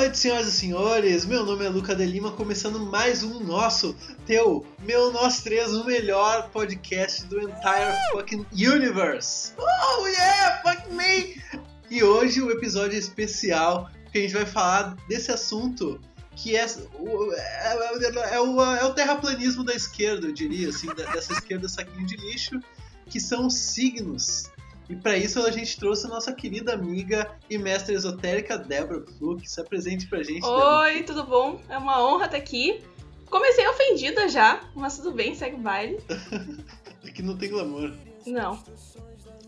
Noite, senhoras e senhores. Meu nome é Luca de Lima, começando mais um nosso, teu, meu, nós três, o melhor podcast do entire fucking universe. Oh yeah, fuck me! E hoje o episódio é especial, porque a gente vai falar desse assunto que é o, é, é, é, o, é o terraplanismo da esquerda, eu diria, assim, dessa esquerda saquinho de lixo, que são os signos. E para isso a gente trouxe a nossa querida amiga e mestra esotérica Débora Fluke. Se apresente pra gente. Oi, Débora. tudo bom? É uma honra estar aqui. Comecei ofendida já, mas tudo bem, segue o baile. Aqui não tem glamour. Não.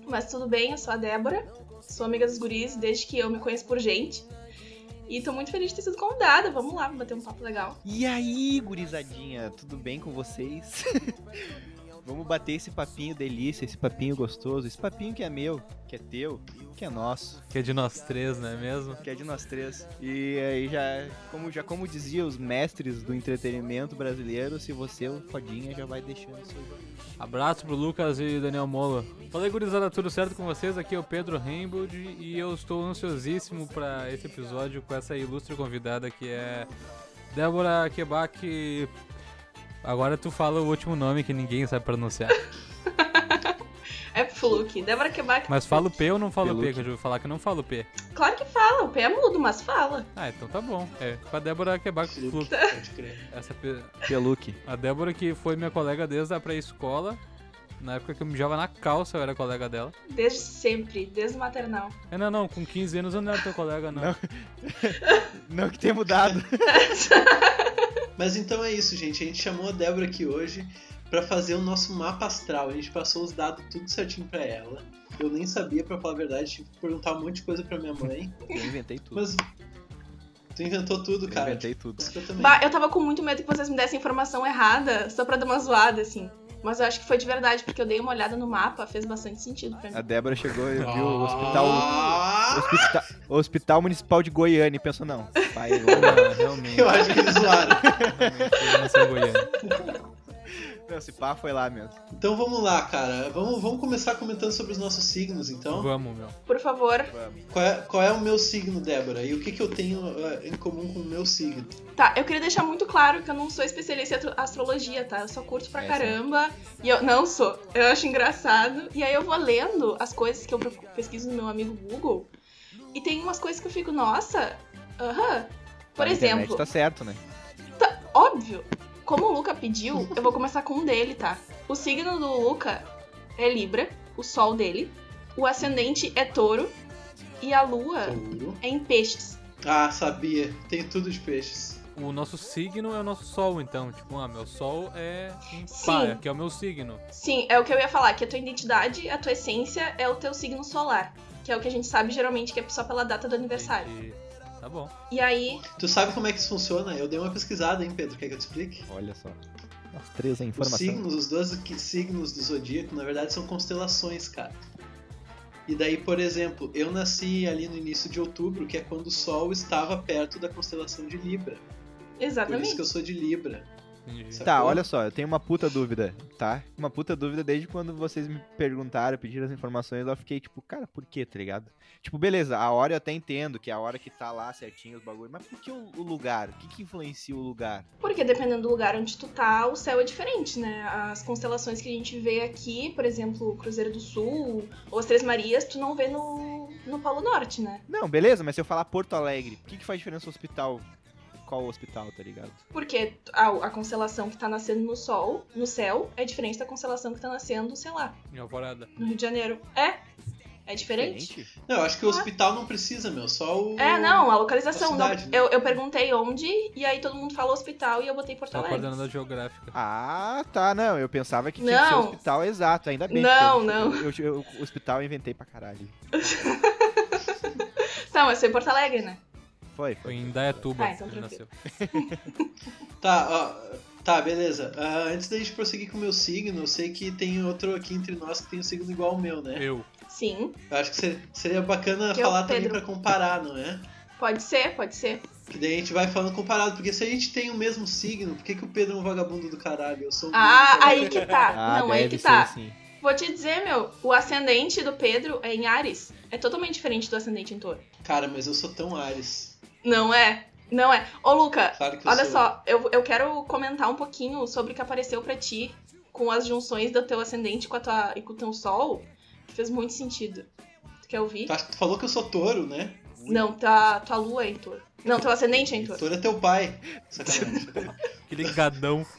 Mas tudo bem, eu sou a Débora, sou amiga dos guris desde que eu me conheço por gente. E tô muito feliz de ter sido convidada. Vamos lá, bater um papo legal. E aí, gurizadinha, tudo bem com vocês? Vamos bater esse papinho delícia, esse papinho gostoso, esse papinho que é meu, que é teu, que é nosso. Que é de nós três, não é mesmo? Que é de nós três. E aí já, como, já como dizia os mestres do entretenimento brasileiro, se você é o fodinha, já vai deixando seu Abraço pro Lucas e Daniel Mola. Falei, gurizada, tudo certo com vocês? Aqui é o Pedro Rainbold e eu estou ansiosíssimo para esse episódio com essa ilustre convidada que é Débora Quebac Agora tu fala o último nome que ninguém sabe pronunciar. é Fluke. Débora Quebac. Mas fala o P ou não fala o P? Que eu já vou falar que não fala o P. Claro que fala, o P é mudo, mas fala. Ah, então tá bom. É, com a Débora Quebac Fluke. Pode crer. Essa P... Peluque. A Débora que foi minha colega desde a pré-escola. Na época que eu mijava na calça, eu era colega dela. Desde sempre, desde o maternal. É, não, não, com 15 anos eu não era teu colega, não. Não, não que tenha mudado. Mas então é isso, gente. A gente chamou a Débora aqui hoje para fazer o nosso mapa astral. A gente passou os dados tudo certinho para ela. Eu nem sabia, para falar a verdade, tive que perguntar um monte de coisa para minha mãe. Eu inventei tudo. Mas Tu inventou tudo, cara. Eu inventei tudo. Eu, bah, eu tava com muito medo que vocês me dessem informação errada, só pra dar uma zoada, assim. Mas eu acho que foi de verdade, porque eu dei uma olhada no mapa, fez bastante sentido pra mim. A Débora chegou e viu o hospital, o hospital, o hospital Municipal de Goiânia e pensou, não, pai, não, realmente. Eu acho que eles zoaram. Eu. Não, esse pá foi lá mesmo. Então vamos lá, cara. Vamos, vamos começar comentando sobre os nossos signos, então? Vamos, meu. Por favor. Vamos. Qual é, qual é o meu signo, Débora? E o que, que eu tenho uh, em comum com o meu signo? Tá, eu queria deixar muito claro que eu não sou especialista em astrologia, tá? Eu só curto pra é, caramba. Sim. E eu não sou. Eu acho engraçado. E aí eu vou lendo as coisas que eu pesquiso no meu amigo Google. E tem umas coisas que eu fico, nossa, aham. Uh -huh. Por a exemplo. tá certo, né? Tá, óbvio como o Luca pediu, eu vou começar com um dele, tá? O signo do Luca é Libra, o sol dele. O ascendente é touro. E a lua touro. é em peixes. Ah, sabia. Tem tudo de peixes. O nosso signo é o nosso sol, então. Tipo, ah, meu sol é em pá, que é o meu signo. Sim, é o que eu ia falar, que a tua identidade, a tua essência é o teu signo solar. Que é o que a gente sabe geralmente que é só pela data do aniversário. Entendi. Tá bom. E aí. Tu sabe como é que isso funciona? Eu dei uma pesquisada, hein, Pedro? Quer que eu te explique? Olha só. As três a informação. Os signos, os 12 signos do zodíaco, na verdade, são constelações, cara. E daí, por exemplo, eu nasci ali no início de outubro, que é quando o Sol estava perto da constelação de Libra. Exatamente. Por isso que eu sou de Libra. Tá, olha só, eu tenho uma puta dúvida, tá? Uma puta dúvida desde quando vocês me perguntaram, pediram as informações, eu fiquei tipo, cara, por quê, tá ligado? Tipo, beleza, a hora eu até entendo, que é a hora que tá lá certinho os bagulhos, mas por que o, o lugar? O que, que influencia o lugar? Porque dependendo do lugar onde tu tá, o céu é diferente, né? As constelações que a gente vê aqui, por exemplo, o Cruzeiro do Sul ou as Três Marias, tu não vê no, no Polo Norte, né? Não, beleza, mas se eu falar Porto Alegre, o que, que faz diferença no hospital qual hospital, tá ligado? Porque a, a, constelação que tá nascendo no sol, no céu, é diferente da constelação que tá nascendo, sei lá. Em Alvorada. No Rio de Janeiro. É. É diferente? diferente? Não, eu acho que o hospital não precisa, meu. Só o. É, não, a localização. A cidade, não, né? eu, eu perguntei onde, e aí todo mundo falou hospital e eu botei Porto Alegre. coordenadora geográfica. Ah, tá, não. Eu pensava que tinha não. que ser hospital exato, ainda bem. Não, eu, não. Eu, eu, o hospital eu inventei pra caralho. tá, mas foi em Porto Alegre, né? Foi, foi. Foi em Dayatuba. Ah, então ele nasceu. tá, ó. Tá, beleza. Uh, antes da gente prosseguir com o meu signo, eu sei que tem outro aqui entre nós que tem um signo igual ao meu, né? Eu. Sim. Eu acho que seria bacana que é falar também pra comparar, não é? Pode ser, pode ser. Que daí a gente vai falando comparado, porque se a gente tem o mesmo signo, por que, que o Pedro é um vagabundo do caralho? Eu sou um Ah, aí que tá. Ah, não, aí que tá. Assim. Vou te dizer, meu, o ascendente do Pedro é em Ares. É totalmente diferente do ascendente em Touro. Cara, mas eu sou tão Ares. Não é? Não é. Ô, Luca, Claro que olha sou. só, eu, eu quero comentar um pouquinho sobre o que apareceu pra ti com as junções do teu ascendente com, a tua, e com o teu sol, que fez muito sentido. Tu quer ouvir? Tu, tu falou que eu sou touro, né? Não, tua, tua lua é em touro. Não, teu ascendente é em touro. Touro é teu pai. Sacanagem. Aquele gadão.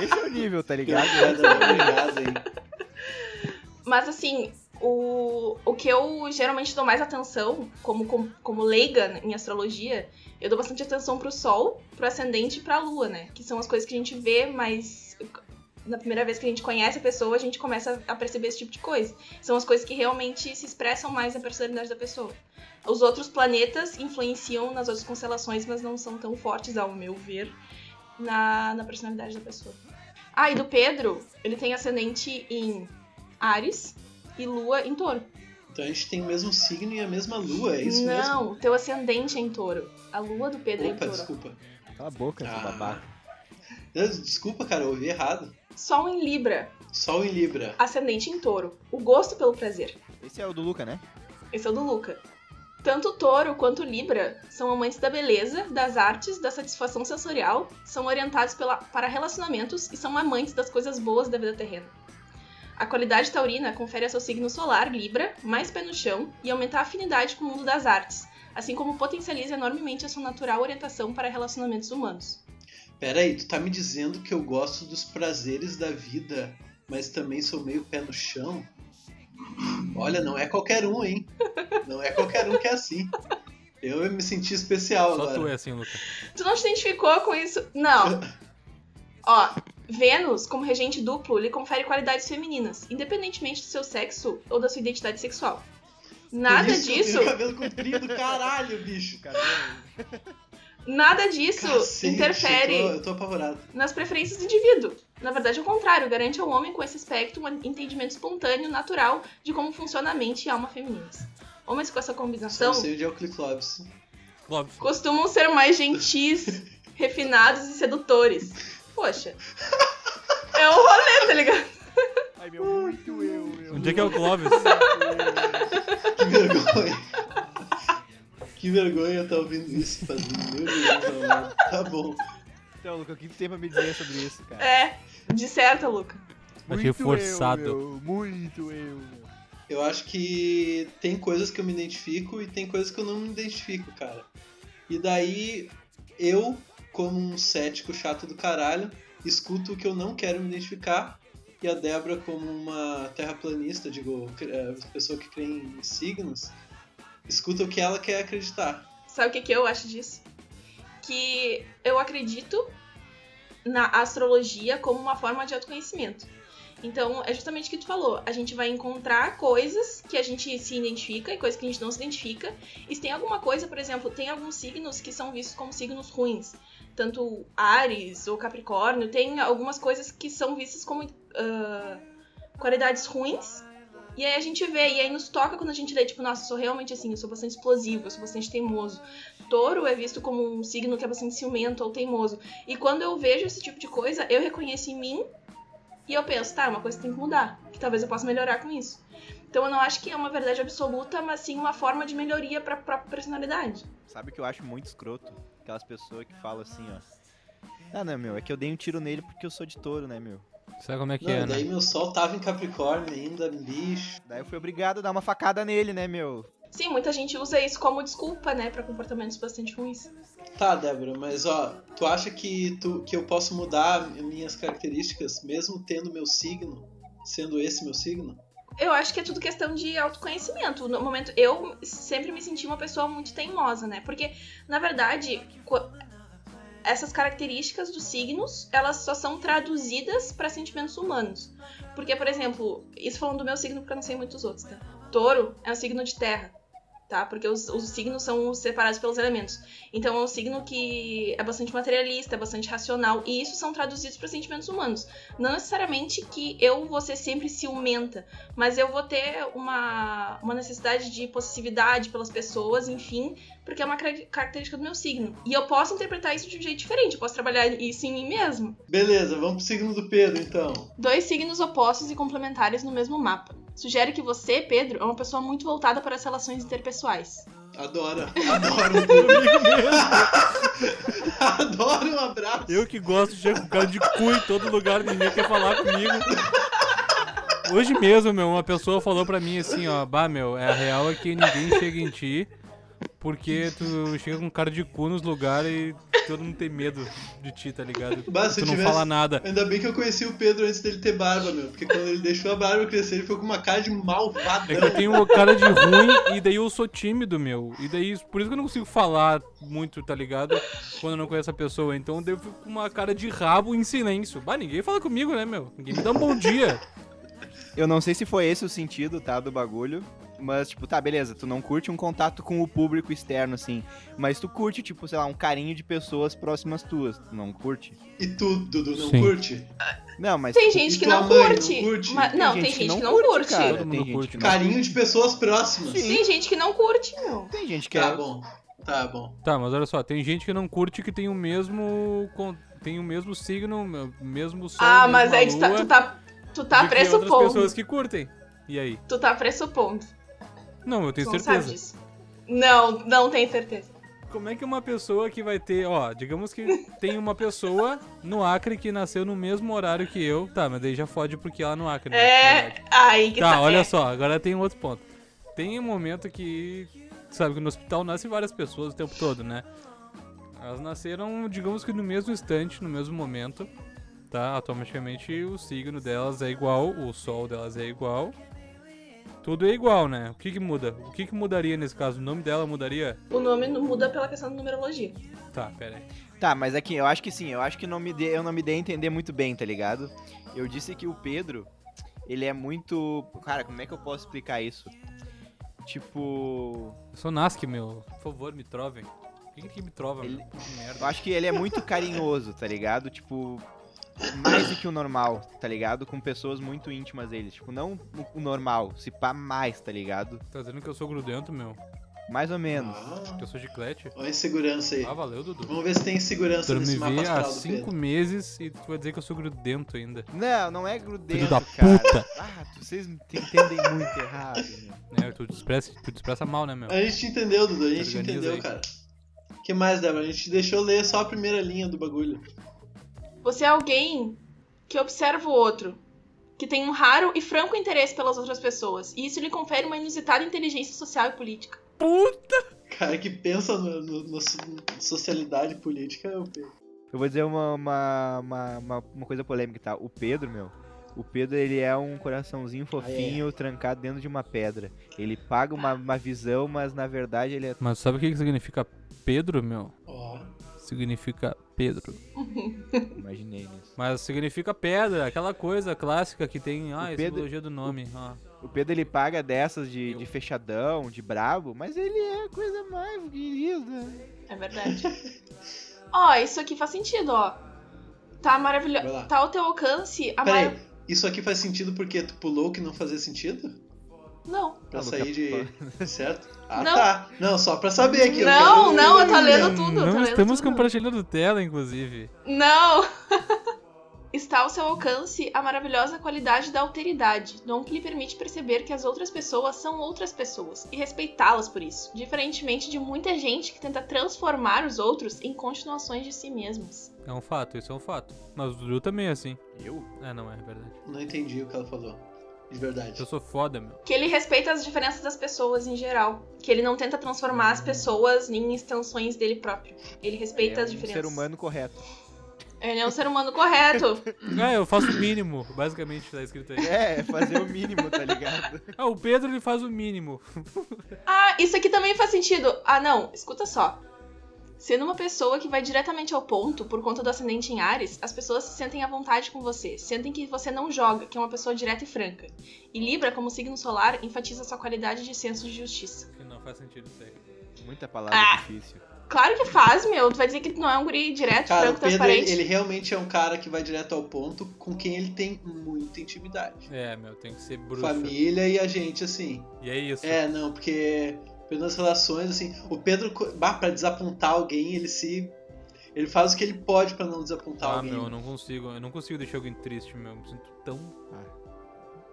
Esse é o nível, tá ligado? Obrigado, obrigado, hein? Mas assim, o, o que eu geralmente dou mais atenção, como, como, como leiga em astrologia, eu dou bastante atenção pro Sol, pro Ascendente e pra Lua, né? Que são as coisas que a gente vê, mas na primeira vez que a gente conhece a pessoa, a gente começa a perceber esse tipo de coisa. São as coisas que realmente se expressam mais na personalidade da pessoa. Os outros planetas influenciam nas outras constelações, mas não são tão fortes, ao meu ver, na, na personalidade da pessoa. Ah, e do Pedro, ele tem ascendente em Ares e Lua em Touro. Então a gente tem o mesmo signo e a mesma lua, é isso mesmo? não, teu ascendente é em Touro. A Lua do Pedro é em Opa, Touro. desculpa. Cala a boca, Ah. babaca. Desculpa, cara, eu ouvi errado. Sol em Libra, Sol em Libra. ascendente em Touro. O gosto pelo prazer. Esse é o do Luca, né? Esse é o do Luca. Tanto Touro quanto Libra são amantes da beleza, das artes, da satisfação sensorial, são orientados pela- para relacionamentos e são amantes das coisas boas da vida terrena. A qualidade taurina confere a seu signo solar, Libra, mais pé no chão e aumenta a afinidade com o mundo das artes, assim como potencializa enormemente a sua natural orientação para relacionamentos humanos. Pera aí, tu tá me dizendo que eu gosto dos prazeres da vida, mas também sou meio pé no chão? Olha, não é qualquer um, hein? Não é qualquer um que é assim. Eu me senti especial Só agora. tu é assim, Luca. Tu não te identificou com isso? Não. Ó, Vênus, como regente duplo, lhe confere qualidades femininas, independentemente do seu sexo ou da sua identidade sexual. Nada isso disso, cabelo comprido, caralho, bicho. nada disso Cacete, interfere Eu tô, eu tô nas preferências do indivíduo. Na verdade, é o contrário, garante ao homem com esse aspecto um entendimento espontâneo, natural de como funciona a mente e a alma femininas. Homens com essa Só combinação não sei Cliclobs. Clóvis. costumam ser mais gentis, refinados e sedutores. Poxa. É um rolê, tá ligado? Ai, meu, muito eu, meu. Onde é que é o Clóvis? Que vergonha. que vergonha tá ouvindo isso, fazendo. Meu Deus, amado. Tá bom. Então, Luca, o que tu tem pra me dizer sobre isso, cara? É, disserta, Luca. Achei Muito forçado. Eu, meu, muito eu, meu. Eu acho que tem coisas que eu me identifico e tem coisas que eu não me identifico, cara. E daí eu, como um cético chato do caralho, escuto o que eu não quero me identificar. E a Débora, como uma terraplanista, digo, é, pessoa que crê em signos, escuta o que ela quer acreditar. Sabe o que, que eu acho disso? Que eu acredito na astrologia como uma forma de autoconhecimento. Então, é justamente o que tu falou. A gente vai encontrar coisas que a gente se identifica e coisas que a gente não se identifica. E se tem alguma coisa, por exemplo, tem alguns signos que são vistos como signos ruins. Tanto Ares ou Capricórnio, tem algumas coisas que são vistas como ah, qualidades ruins. E aí a gente vê, e aí nos toca quando a gente lê, tipo, nossa, eu sou realmente assim, eu sou bastante explosivo, eu sou bastante teimoso. Touro é visto como um signo que é bastante ciumento ou teimoso. E quando eu vejo esse tipo de coisa, eu reconheço em mim e eu penso, tá, uma coisa tem que mudar, que talvez eu possa melhorar com isso. Então eu não acho que é uma verdade absoluta, mas sim uma forma de melhoria pra própria personalidade. Sabe o que eu acho muito escroto? Aquelas pessoas que falam assim, ó. Ah, não, meu, é que eu dei um tiro nele porque eu sou de touro, né, meu? Sabe como é que Não, é, daí né? meu sol tava em Capricórnio ainda, bicho. Daí eu fui obrigado a dar uma facada nele, né, meu? Sim, muita gente usa isso como desculpa, né, pra comportamentos bastante ruins. Tá, Débora, mas ó, tu acha que, tu, que eu posso mudar minhas características mesmo tendo meu signo, sendo esse meu signo? Eu acho que é tudo questão de autoconhecimento. No momento, eu sempre me senti uma pessoa muito teimosa, né? Porque, na verdade, essas características dos signos, elas só são traduzidas para sentimentos humanos. Porque, por exemplo, isso falando do meu signo, porque eu não sei muitos outros, tá? Touro é um signo de terra, tá? Porque os, os signos são separados pelos elementos. Então é um signo que é bastante materialista, é bastante racional, e isso são traduzidos para sentimentos humanos. Não necessariamente que eu vou ser sempre ciumenta, mas eu vou ter uma, uma necessidade de possessividade pelas pessoas, enfim, porque é uma car- característica do meu signo. E eu posso interpretar isso de um jeito diferente, eu posso trabalhar isso em mim mesmo. Beleza, vamos pro signo do Pedro então. Dois signos opostos e complementares no mesmo mapa. Sugere que você, Pedro, é uma pessoa muito voltada para as relações interpessoais. Adoro, adoro. adoro um abraço. Eu que gosto de chegar com cara de cu em todo lugar, ninguém quer falar comigo. Hoje mesmo, meu, uma pessoa falou pra mim assim, ó, bah, meu, é a real é que ninguém chega em ti porque tu chega com cara de cu nos lugares e todo mundo tem medo de ti, tá ligado? Bah, tu não tivesse- fala nada. Ainda bem que eu conheci o Pedro antes dele ter barba, meu. Porque quando ele deixou a barba crescer, ele ficou com uma cara de malvadão. É que eu tenho cara de ruim e daí eu sou tímido, meu. E daí, por isso que eu não consigo falar muito, tá ligado? Quando eu não conheço a pessoa. Então daí eu fico com uma cara de rabo em silêncio. Bah, ninguém fala comigo, né, meu? Ninguém me dá um bom dia. Eu não sei se foi esse o sentido, tá, do bagulho. Mas, tipo, tá, beleza, tu não curte um contato com o público externo, assim. Mas tu curte, tipo, sei lá, um carinho de pessoas próximas tuas. Tu não curte? E tu, Dudu, não Sim. curte? Não, mas. Tem gente que não curte. mas- não, tem gente, que não curte. cara. Todo mundo tem gente curte. Carinho de pessoas próximas. Sim. Tem gente que não curte, meu. Tem gente que Tá é. bom, tá bom. Tá, mas olha só, tem gente que não curte que tem o mesmo. Tem o mesmo signo, o mesmo sol. ah, mas aí tu tá, tu tá, tu tá que outras pressupondo. pessoas que curtem. E aí? Tu tá pressupondo. Não, eu Tu tenho não sabe certeza. disso. Não, não tem certeza. Como é que uma pessoa que vai ter, ó, digamos que tem uma pessoa no Acre que nasceu no mesmo horário que eu, tá, mas daí já fode porque ela no Acre, né? É, Verdade. aí que Tá, tá. olha é. só, agora tem um outro ponto. Tem um momento que, sabe, que no hospital nascem várias pessoas o tempo todo, né? Elas nasceram, digamos que no mesmo instante, no mesmo momento, tá? Automaticamente o signo delas é igual, o sol delas é igual. Tudo é igual, né? O que que muda? O que que mudaria nesse caso? O nome dela mudaria? O nome não muda pela questão da numerologia. Tá, pera aí. Tá, mas aqui, eu acho que sim, eu acho que não me dê, eu não me dei a entender muito bem, tá ligado? Eu disse que o Pedro, ele é muito. Cara, como é que eu posso explicar isso? Tipo. Eu sou Nask, meu. Por favor, me trovem. Quem que me trova, Ele- meu? Que Eu acho que ele é muito carinhoso, tá ligado? Tipo. Mais do que o normal, tá ligado? Com pessoas muito íntimas dele. Tipo, não o- normal, se pá mais, tá ligado? Tá dizendo que eu sou grudento, meu. Mais ou menos. Ah, Que eu sou chiclete. olha a insegurança aí. Ah, valeu, Dudu. Vamos ver se tem segurança Tu nesse me mapa há astral do cinco Pedro. meses e tu vai dizer que eu sou grudento ainda. Não, não é grudento, Filho da cara. puta. Ah, vocês entendem muito errado, meu. É, tu te expressa, tu te expressa mal, né, meu? A gente entendeu, Dudu, a gente entendeu, aí. cara. O que mais, Débora? A gente deixou ler só a primeira linha do bagulho. Você é alguém que observa o outro, que tem um raro e franco interesse pelas outras pessoas, e isso lhe confere uma inusitada inteligência social e política. Puta! Cara que pensa so- socialidade política é o Pedro. Eu vou dizer uma, uma, uma, uma, uma coisa polêmica, tá? O Pedro, meu. O Pedro, ele é um coraçãozinho fofinho trancado dentro de uma pedra. Ele paga uma, uma visão, mas na verdade ele é. Mas sabe o que significa Pedro, meu? Ó, Significa Pedro. Imaginei nisso. Mas significa pedra, aquela coisa clássica que tem. Ah, O Pedro- simbologia do nome. Ah. O Pedro, ele paga dessas de, de fechadão, de brabo, mas ele é a coisa mais querida. É verdade. ó, isso aqui faz sentido, ó. Tá maravilhoso. Tá ao teu alcance a peraí, maior... isso aqui faz sentido porque tu pulou o que não fazia sentido? Não. Pra sair de. Certo? Ah, Não. tá. Não, só pra saber aqui. eu Não, quero- não, eu tô lendo tudo. eu tô Não lendo estamos tudo. compartilhando tela, inclusive. Não! Está ao seu alcance a maravilhosa qualidade da alteridade, dom que lhe permite perceber que as outras pessoas são outras pessoas e respeitá-las por isso, diferentemente de muita gente que tenta transformar os outros em continuações de si mesmos. É um fato, isso é um fato. Mas o Dudu também é assim. Eu? É, não é verdade. Não entendi o que ela falou. De verdade. Eu sou foda, meu. Que ele respeita as diferenças das pessoas em geral, que ele não tenta transformar as pessoas em extensões dele próprio. Ele respeita é as um diferenças. ser humano correto. Ele é um ser humano correto. Ah, eu faço o mínimo, basicamente, tá escrito aí. É, fazer o mínimo, tá ligado? Ah, o Pedro ele faz o mínimo. Ah, isso aqui também faz sentido. Ah, não, escuta só. Sendo uma pessoa que vai diretamente ao ponto por conta do ascendente em Ares, as pessoas se sentem à vontade com você, sentem que você não joga, que é uma pessoa direta e franca. E Libra, como signo solar, enfatiza sua qualidade de senso de justiça. Não faz sentido isso aí. Muita palavra Ah. difícil. Claro que faz, meu. Tu vai dizer que tu não é um guri direto, Cara, franco, Pedro, ele, transparente. ele realmente é um cara que vai direto ao ponto com quem ele tem muita intimidade. É, meu, tem que ser bruxo. Família e a gente, assim. E é isso. É, não, porque pelas relações, assim, o Pedro, bah, pra desapontar alguém, ele se. Ele faz o que ele pode pra não desapontar Ah, alguém. meu, eu não consigo. Eu não consigo deixar alguém triste, meu. Eu me sinto tão.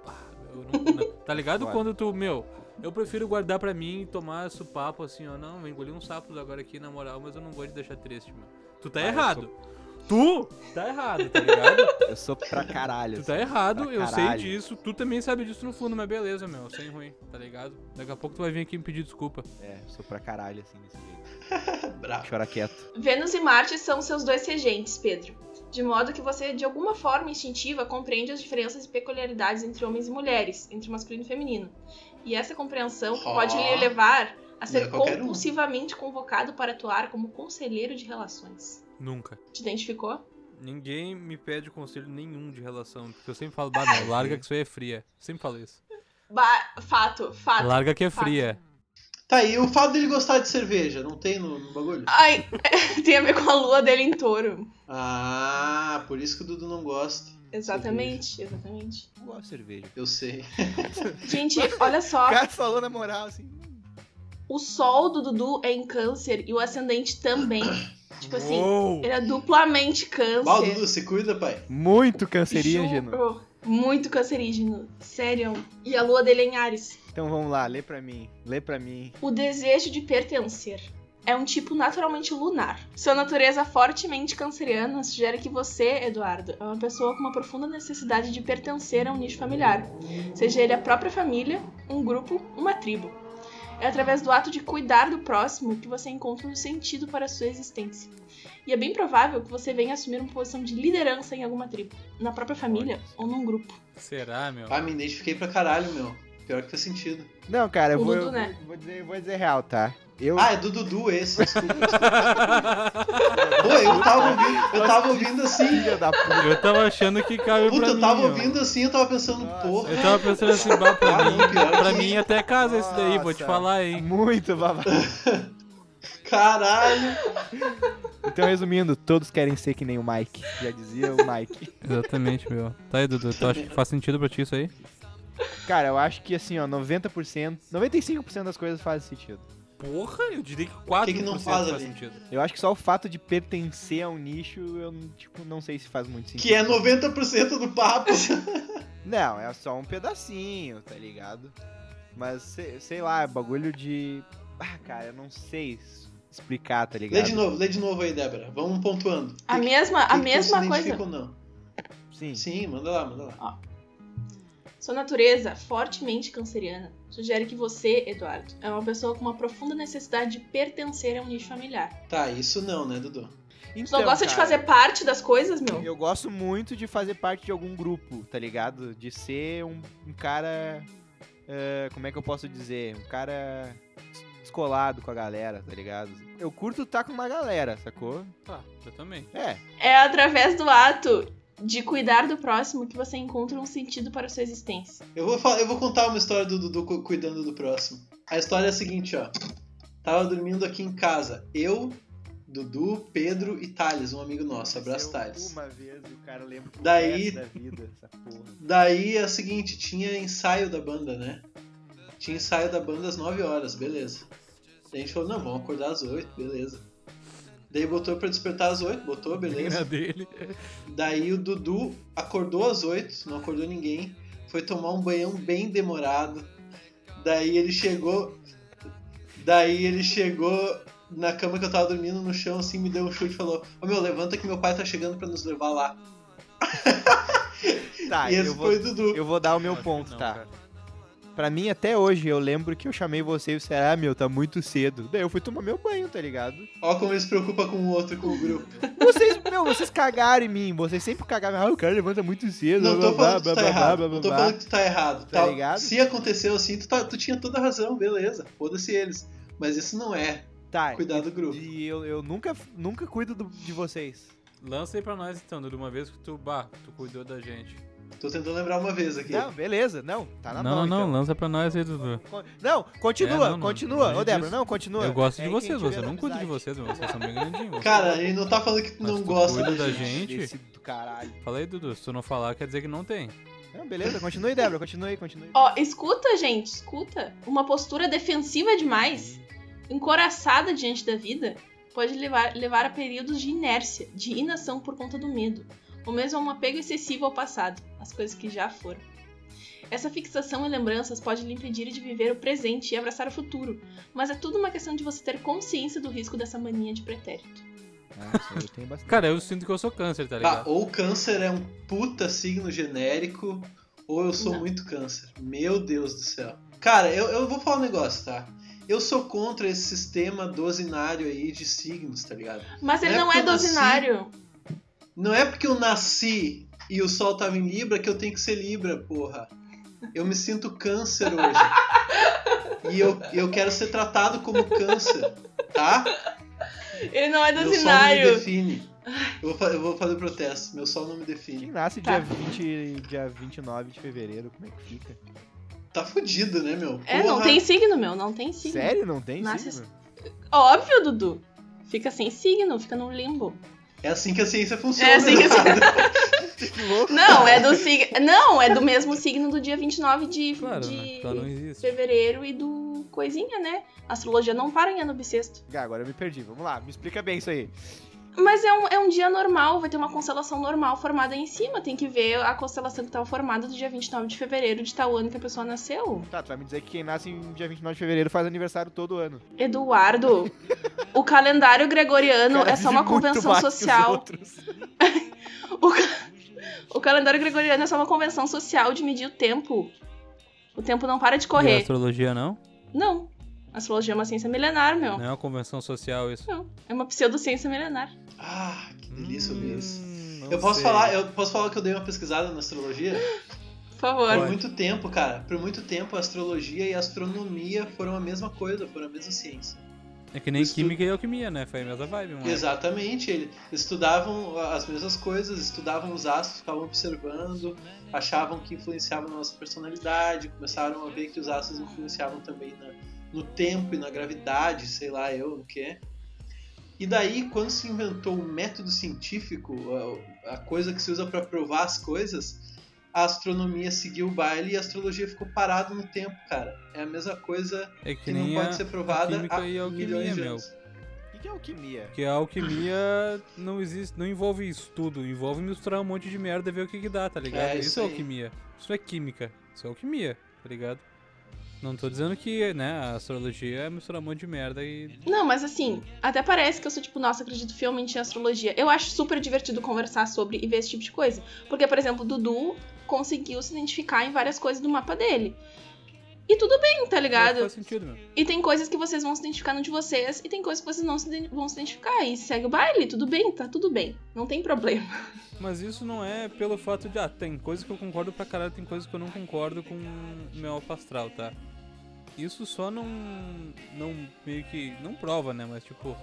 Ah, meu, Eu não- não- tá ligado quando tu, meu, eu prefiro guardar pra mim e tomar esse papo assim, ó. Não, eu engoli uns sapos agora aqui na moral, mas eu não vou te deixar triste, meu. Tu tá Ah, eu errado. Tu tá errado, tá ligado? Eu sou pra caralho. tu tá errado, eu sei caralho. disso. Tu também sabe disso no fundo, mas beleza, meu. Sem ruim, tá ligado? Daqui a pouco tu vai vir aqui me pedir desculpa. É, eu sou pra caralho, assim, desse jeito. Bravo. Chora quieto. Vênus e Marte são seus dois regentes, Pedro. De modo que você, de alguma forma instintiva, compreende as diferenças e peculiaridades entre homens e mulheres, entre masculino e feminino. E essa compreensão Ó. pode lhe levar a Não ser é qualquer um. compulsivamente convocado para atuar como conselheiro de relações. Nunca. Te identificou? Ninguém me pede conselho nenhum de relação. Porque eu sempre falo, bah, meu, larga que isso aí é fria. Sempre falo isso. Ba- fato, fato. Larga que é fato. fria. Tá, e o fato dele gostar de cerveja, não tem no, no bagulho? Ai, tem a ver com a lua dele em touro. Ah, por isso que o Dudu não gosta. Exatamente, exatamente. Eu gosto de cerveja. Eu sei. Gente, olha só. O cara falou na moral, assim. O sol do Dudu é em câncer e o ascendente também. Tipo assim, Uou! ele é duplamente câncer. Mal, Dudu, se cuida, pai. Muito cancerígeno. Juro. Muito cancerígeno. Sério. E a lua dele é em Ares. Então vamos lá, lê pra mim. Lê pra mim. O desejo de pertencer. É um tipo naturalmente lunar. Sua natureza fortemente canceriana sugere que você, Eduardo, é uma pessoa com uma profunda necessidade de pertencer a um nicho familiar, seja ele a própria família, um grupo, uma tribo. É através do ato de cuidar do próximo que você encontra um sentido para a sua existência. E é bem provável que você venha assumir uma posição de liderança em alguma tribo, na própria família ou num grupo. Será, meu? Ah, me identifiquei pra caralho, meu. Pior que faz sentido. Não, cara, eu O vou, Dudu, eu né? vou, dizer, vou dizer real, tá? Eu. Ah, é do Dudu esse, desculpa. Pô, eu tava ouvindo, eu tava ouvindo assim. Filha da puta. Eu tava achando que caiu Puta, pra eu tava ouvindo assim, eu tava pensando, Nossa. porra. Eu tava pensando assim, bah, pra Ah, mim, pra que- mim até casa esse daí, vou te falar, hein. Muito babado. Caralho. Então, resumindo, todos querem ser que nem o Mike. Já dizia o Mike. Exatamente, meu. Tá aí, Dudu, tu acha que faz sentido pra ti isso aí? Cara, eu acho que assim, ó, 90%, 95% das coisas fazem sentido. Porra, eu diria que 4% Que que não faz faz sentido. Eu acho que só o fato de pertencer a um nicho, eu tipo, não sei se faz muito sentido. Que é 90% do papo. Não, é só um pedacinho, tá ligado? Mas, sei, sei lá, é bagulho de... Ah, cara, eu não sei explicar, tá ligado? Lê de novo, lê de novo aí, Débora. Vamos pontuando. A Que- mesma, que a mesma coisa. ou não? Sim. Sim, manda lá, manda lá. Sua natureza, fortemente canceriana, sugere que você, Eduardo, é uma pessoa com uma profunda necessidade de pertencer a um nicho familiar. Tá, isso não, né, Dudu? Tu Então, não gosta de cara, fazer parte das coisas, meu? Eu gosto muito de fazer parte de algum grupo, tá ligado? De ser um, um cara. eh, como é que eu posso dizer? Um cara des- descolado com a galera, tá ligado? Eu curto estar com uma galera, sacou? Tá, eu também. É, É através do ato de cuidar do próximo que você encontra um sentido para a sua existência. Eu vou, falar, eu vou contar uma história do Dudu cu- cuidando do próximo. A história é a seguinte, ó. Tava dormindo aqui em casa. Eu, Dudu, Pedro e Thales, um amigo nosso. Abraço, Thales. Uma vez e o cara lembra Daí- da vida, essa porra. Daí é o seguinte, tinha ensaio da banda, né? Tinha ensaio da banda às 9 horas, beleza. Daí a gente falou, não, vamos acordar às 8, beleza. Daí botou pra despertar às 8, botou, beleza. dele. Daí o Dudu acordou às 8, não acordou ninguém. Foi tomar um banhão bem demorado. Daí ele chegou. Daí ele chegou na cama que eu tava dormindo no chão, assim, me deu um chute e falou: Ô meu, levanta que meu pai tá chegando pra nos levar lá. Tá, e esse eu vou, foi o Dudu. eu vou dar o meu ponto, não, tá? cara. Pra mim, até hoje, eu lembro que eu chamei você e você, ah, meu, tá muito cedo. Daí eu fui tomar meu banho, tá ligado? Ó como ele se preocupa com o outro, com o grupo. Vocês, meu, vocês cagaram em mim. Vocês sempre cagaram. Ah, o cara levanta muito cedo. Não tô blá, falando que blá, tu tá blá, errado. blá, Não tô blá. falando que tu tá errado. Tá ligado? Se aconteceu assim, tu, tá- tu tinha toda a razão, beleza. Foda-se eles. Mas isso não é Tá, cuidar do grupo. e eu, eu nunca, nunca cuido do- de vocês. Lança aí pra nós então, Dudu, uma vez que tu, bah, tu cuidou da gente. Tô tentando lembrar uma vez aqui. Não, beleza. Não, tá na não, mão, não, não, então. lança pra nós aí, Dudu. Não, continua, É, não, continua. não Ô, Débora, não, continua. Eu gosto É de quem vocês, você não cuida de vocês, meu, vocês são bem grandinhos. Cara, ele não tá falando que Mas não tu gosta da da gente. gente. Esse do caralho. Fala aí, Dudu, se tu não falar, quer dizer que não tem. Não, beleza, continue, Débora, continue, continue. Ó, escuta, gente, escuta. Uma postura defensiva demais, encoraçada diante da vida, pode levar, levar a períodos de inércia, de inação por conta do medo, ou mesmo a um apego excessivo ao passado, às coisas que já foram. Essa fixação em lembranças pode lhe impedir de viver o presente e abraçar o futuro, mas é tudo uma questão de você ter consciência do risco dessa mania de pretérito. Ah, isso aí eu tenho bastante. Cara, eu sinto que eu sou câncer, tá Ah, ligado? ou câncer é um puta signo genérico, ou eu sou Não. muito câncer. Meu Deus do céu. Cara, eu, eu vou falar um negócio, tá? Eu sou contra esse sistema dozinário aí de signos, tá ligado? Mas ele É não porque é eu nasci- dosinário. Não é porque eu nasci e o sol tava em Libra que eu tenho que ser Libra, porra. Eu me sinto câncer hoje. E eu, eu quero ser tratado como câncer, tá? Ele não é Meu sol não me define. Eu vou, eu vou fazer protesto. Meu sol não me Quem define. nasce Tá. dia, 20, dia 29 de fevereiro, como é que fica? Tá fudido, né, meu? É, não Porra. tem signo, meu, não tem signo. Sério? Não tem Nasce- signo? Óbvio, Dudu. Fica sem signo, fica num limbo. É assim que a ciência funciona. É assim que a Que louco. Não, é do signo. Não, é do mesmo signo do dia 29 de, Claro, de né? Existe. fevereiro e do coisinha, né? A astrologia não para em ano bissexto. Ah, agora eu me perdi. Vamos lá, me explica bem isso aí. Mas é um, é um dia normal, vai ter uma constelação normal formada em cima. Tem que ver a constelação que estava formada do dia 29 de fevereiro de tal ano que a pessoa nasceu. Tá, tu vai me dizer que quem nasce em dia 29 de fevereiro faz aniversário todo ano. Eduardo, o calendário gregoriano Cara, é só uma convenção social. outros. O, ca- o calendário gregoriano é só uma convenção social de medir o tempo. O tempo não para de E a correr. astrologia não? Não. A astrologia é uma ciência milenar, meu. Não é uma convenção social isso. Não. É uma pseudociência milenar. Ah, que delícia ouvir isso. Hum, não Eu posso sei. falar, eu posso falar que eu dei uma pesquisada na astrologia? Por favor. Por muito tempo, cara. Por muito tempo a astrologia e a astronomia foram a mesma coisa, foram a mesma ciência. É que nem Isso- química e alquimia, né? Foi a mesma vibe, mano. Exatamente, eles estudavam as mesmas coisas, estudavam os astros, ficavam observando, achavam que influenciavam na nossa personalidade, começaram a ver que os astros influenciavam também na- no tempo e na gravidade, sei lá eu o que. E daí, quando se inventou o método científico, a, a coisa que se usa para provar as coisas, a astronomia seguiu o baile e a astrologia ficou parada no tempo, cara. É a mesma coisa É que que não pode ser provada a há e a milhões alquimia, de meu. anos. O que que é alquimia? Porque a alquimia não existe, não envolve estudo, envolve misturar um monte de merda e ver o que que dá, tá ligado? É, isso, isso é alquimia. Isso é química, isso é alquimia, tá ligado? Não tô dizendo que, né, a astrologia é misturar um monte de merda e. Não, mas assim, até parece que eu sou tipo, nossa, acredito fielmente em astrologia. Eu acho super divertido conversar sobre e ver esse tipo de coisa. Porque, por exemplo, Dudu conseguiu se identificar em várias coisas do mapa dele. E tudo bem, tá ligado? Faz sentido, meu. E tem coisas que vocês vão se identificar no de vocês, e tem coisas que vocês não se vão se identificar. E segue o baile, tudo bem, tá tudo bem. Não tem problema. Mas isso não é pelo fato de, ah, tem coisas que eu concordo pra caralho, tem coisas que eu não concordo com o meu astral, tá? Isso só não. não meio que. não prova, né? Mas tipo.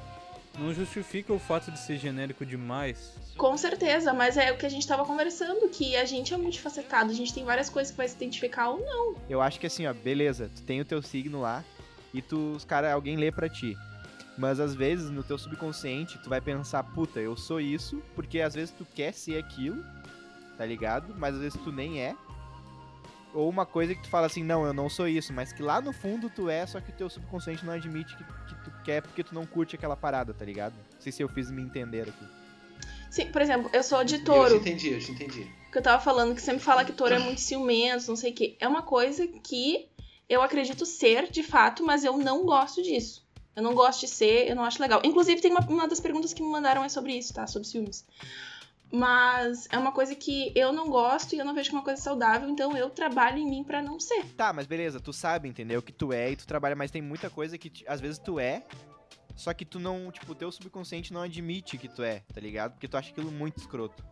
Não justifica o fato de ser genérico demais. Com certeza, mas é o que a gente tava conversando, que a gente é multifacetado, a gente tem várias coisas que vai se identificar ou não. Eu acho que assim, ó, beleza, tu tem o teu signo lá e tu, os cara, alguém lê pra ti. Mas às vezes no teu subconsciente tu vai pensar, puta, eu sou isso, porque às vezes tu quer ser aquilo, tá ligado? Mas às vezes tu nem é. Ou uma coisa que tu fala assim, não, eu não sou isso, mas que lá no fundo tu é, só que o teu subconsciente não admite que, que tu quer porque tu não curte aquela parada, tá ligado? Não sei se eu fiz me entender aqui. Sim, por exemplo, eu sou de Eu touro. te entendi, eu te entendi. que eu tava falando que sempre fala que touro é muito ciumento, não sei o quê. É uma coisa que eu acredito ser, de fato, mas eu não gosto disso. Eu não gosto de ser, eu não acho legal. Inclusive, tem uma, uma das perguntas que me mandaram é sobre isso, tá? Sobre ciúmes. Mas é uma coisa que eu não gosto e eu não vejo como uma coisa saudável, então eu trabalho em mim pra não ser. Tá, mas beleza, tu sabe, entendeu? Que tu é e tu trabalha, mas tem muita coisa que às vezes tu é, só que tu não, tipo, o teu subconsciente não admite que tu é, tá ligado? Porque tu acha aquilo muito escroto.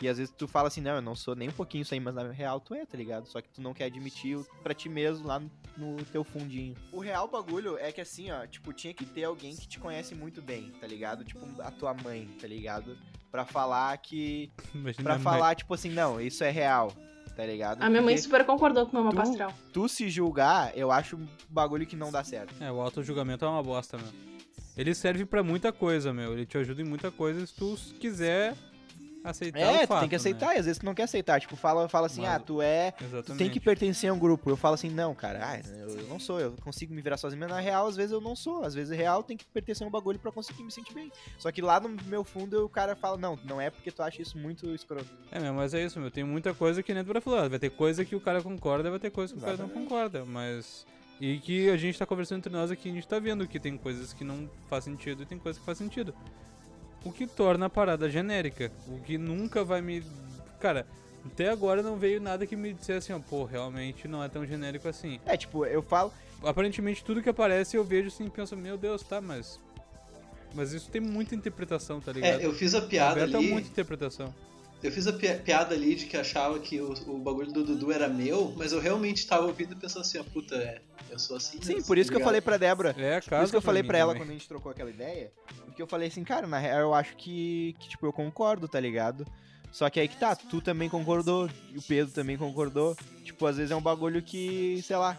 E às vezes tu fala assim, não, eu não sou nem um pouquinho isso aí, mas na real tu é, tá ligado? Só que tu não quer admitir o- pra ti mesmo lá no, no teu fundinho. O real bagulho é que assim, ó, tipo, tinha que ter alguém que te conhece muito bem, tá ligado? Tipo, a tua mãe, tá ligado? Pra falar que. Mãe- falar, tipo assim, não, isso é real, tá ligado? A minha mãe Porque super concordou com o meu mapa tu- astral. tu se julgar, eu acho um bagulho que não dá certo. É, o auto-julgamento é uma bosta, meu. Ele serve pra muita coisa, meu. Ele te ajuda em muita coisa se tu quiser aceitar É, fato, tem que aceitar, e às vezes tu não quer aceitar. Tipo, fala, fala assim, Mas- ah, tu é. Né? Tu Exatamente. tem que pertencer a um grupo. Eu falo assim, não, cara, ah, eu eu não sou, eu consigo me virar sozinho, mas na real, às vezes eu não sou. Às vezes, real, tem que pertencer a um bagulho pra conseguir me sentir bem. Só que lá no meu fundo, o cara fala, não, não é porque tu acha isso muito escroto. É, meu, mas é isso, meu. Tem muita coisa que nem tu falou. Vai ter coisa que o cara concorda, vai ter coisa que o cara não Exatamente. concorda. Mas. E que a gente tá conversando entre nós aqui, a gente tá vendo que tem coisas que não faz sentido e tem coisas que faz sentido. O que torna a parada genérica. O que nunca vai me. Cara, até agora não veio nada que me dissesse assim, ó, pô, realmente não é tão genérico assim. É, tipo, eu falo, Aparentemente tudo que aparece eu vejo assim e penso, meu Deus, tá, mas. Mas isso tem muita interpretação, tá ligado? É, eu fiz a piada Aberta ali. muita interpretação. Eu fiz a pi- piada ali de que achava que o, o bagulho do Dudu era meu, mas eu realmente tava ouvindo e pensando assim, ó, puta, é, eu sou assim. sim, mesmo, por isso que eu falei pra Débora. É, Por isso que eu falei pra ela também. quando a gente trocou aquela ideia. Porque eu falei assim, cara, na real eu acho que, que, tipo, eu concordo, tá ligado? Só que aí que tá, tu também concordou, e o Pedro também concordou. Tipo, às vezes é um bagulho que, sei lá,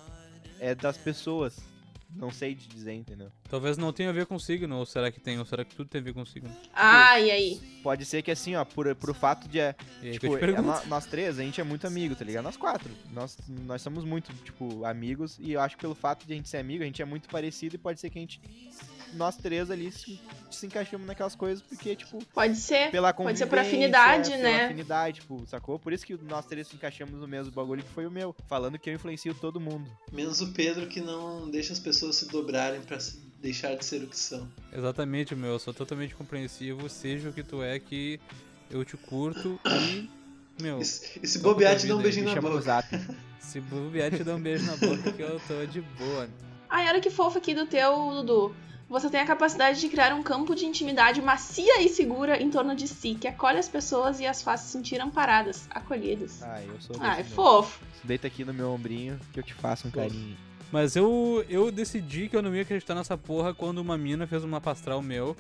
é das pessoas. Não sei te dizer, entendeu? Talvez não tenha a ver com signo, ou será que tem? Ou será que tudo tem a ver com signo? Ah, e aí? Pode ser que assim, ó, por, por o fato de. é, Tipo, é, pergunto. nó- nós três, a gente é muito amigo, tá ligado? Nós quatro. Nós, nós somos muito, tipo, amigos. E eu acho que pelo fato de a gente ser amigo, a gente é muito parecido e pode ser que a gente. Nós três ali se, se encaixamos naquelas coisas, porque, tipo, Pode ser. pela Pode ser por afinidade, pela né? afinidade, tipo, sacou? Por isso que nós três se encaixamos no mesmo bagulho que foi o meu. Falando que eu influencio todo mundo. Menos o Pedro que não deixa as pessoas se dobrarem pra se- deixar de ser o que são. Exatamente, meu. Eu sou totalmente compreensivo, seja o que tu é, que eu te curto e. Meu, E se bobear, te dá um beijinho na boca. se bobear, te dá um beijo na boca que eu tô de boa. Ai, olha que fofo aqui do teu, Dudu. Você tem a capacidade de criar um campo de intimidade macia e segura em torno de si, que acolhe as pessoas e as faz se sentir amparadas, acolhidas. Ah, eu sou Ai, mesmo. fofo. Deita aqui no meu ombrinho que eu te faço um carinho. Mas eu, eu decidi que eu não ia acreditar nessa porra quando uma mina fez um mapa astral meu.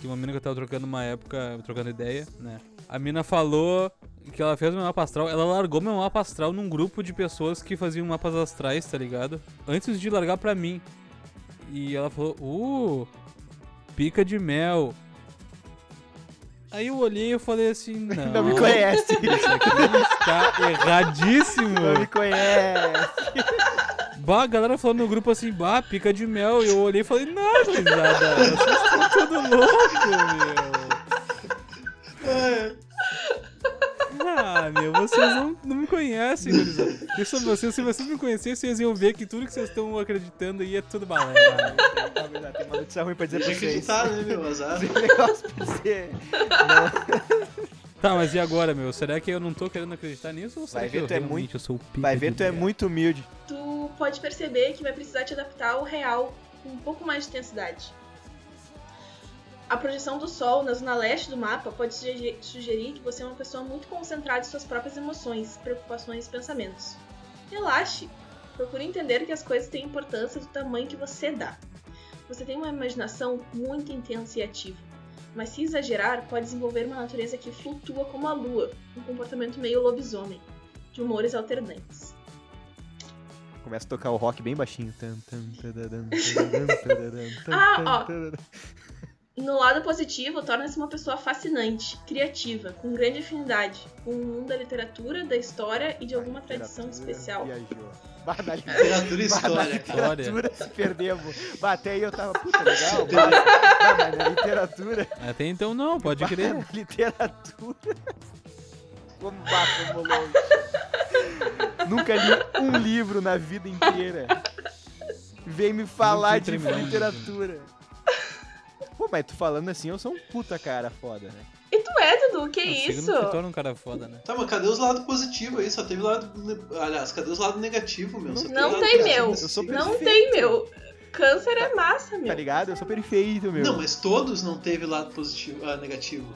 Que uma mina que eu tava trocando uma época, trocando ideia, né? A mina falou que ela fez meu mapa astral. Ela largou meu mapa astral num grupo de pessoas que faziam mapas astrais, tá ligado? Antes de largar pra mim. E ela falou, uh, pica de mel. Aí eu olhei e falei assim, não. Não me conhece. Isso aqui está erradíssimo. Não me conhece. Bah, a galera falando no grupo assim, bah, pica de mel. E eu olhei e falei, não, risada, vocês estão tudo louco, meu. Ah, meu, vocês não, não me conhecem, gurizada. Isso vocês, se vocês me conhecessem, vocês iam ver que tudo que vocês estão acreditando aí é tudo balela. Tem uma notícia ruim pra dizer pra vocês. acreditar, né, meu? Azar. Esse negócio pra dizer. Tá, mas e agora, meu? Será que eu não tô querendo acreditar nisso? Ou será Vai que ver, eu tu é muito- eu sou o Vai ver, tu é muito humilde. Tu pode perceber que vai precisar te adaptar ao real com um pouco mais de intensidade. A projeção do Sol na zona leste do mapa pode suge- sugerir que você é uma pessoa muito concentrada em suas próprias emoções, preocupações e pensamentos. Relaxe. Procure entender que as coisas têm importância do tamanho que você dá. Você tem uma imaginação muito intensa e ativa, mas se exagerar, pode desenvolver uma natureza que flutua como a lua, um comportamento meio lobisomem, de humores alternantes. Começa a tocar o rock bem baixinho. Ah, ó. No lado positivo, torna-se uma pessoa fascinante, criativa, com grande afinidade com o mundo da literatura, da história e de alguma tradição especial. Viajou. Bah, na Literatura e bah, na história, literatura se perdemos. Bah, até aí eu tava, puta, legal. Bah, bah, na literatura, Até então não, pode crer. na literatura. Como bah, longe. Nunca li um livro na vida inteira. Vem me falar de literatura. Pô, mas tu falando assim, eu sou um puta cara foda, né? E tu é, Dudu? Que Não, signo isso? que torna um cara foda, né? Tá, mas cadê os lados positivos aí? Só teve lado. Aliás, cadê os lados negativos, meu? Só Não lado tem, meu. Eu. Não tem, meu. Câncer é massa, Tá meu. ligado? Eu sou perfeito, meu. Não, mas todos não teve lado positivo, ah, negativo.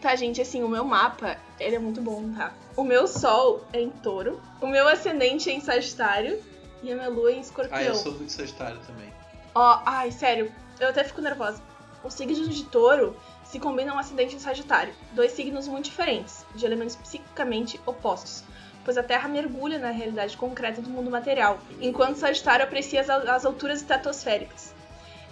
Tá, gente, assim, o meu mapa, ele é muito bom, tá? O meu sol é em touro, o meu ascendente é em sagitário e a minha lua é em escorpião. Ah, eu sou muito sagitário também. Ó, ai, sério, eu até fico nervosa. Os signos de touro se combinam um acidente em Sagitário, dois signos muito diferentes, de elementos psicicamente opostos, pois a Terra mergulha na realidade concreta do mundo material, enquanto Sagitário aprecia as, as alturas estratosféricas.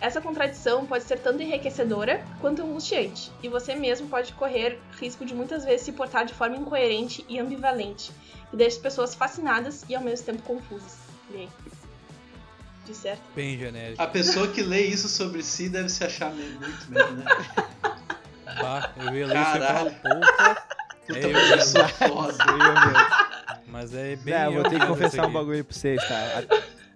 Essa contradição pode ser tanto enriquecedora quanto angustiante, e você mesmo pode correr risco de muitas vezes se portar de forma incoerente e ambivalente, que deixa as pessoas fascinadas e ao mesmo tempo confusas. Aí? De certo? Bem genérico. A pessoa que lê isso sobre si deve se achar meio- muito mesmo, né? Bah, eu ia ler isso e ia falar, Caralho. porra. Puta, É, eu mas eu sou foda. Eu. Mas é bem. Não, eu vou ter que confessar isso um bagulho pra vocês, tá?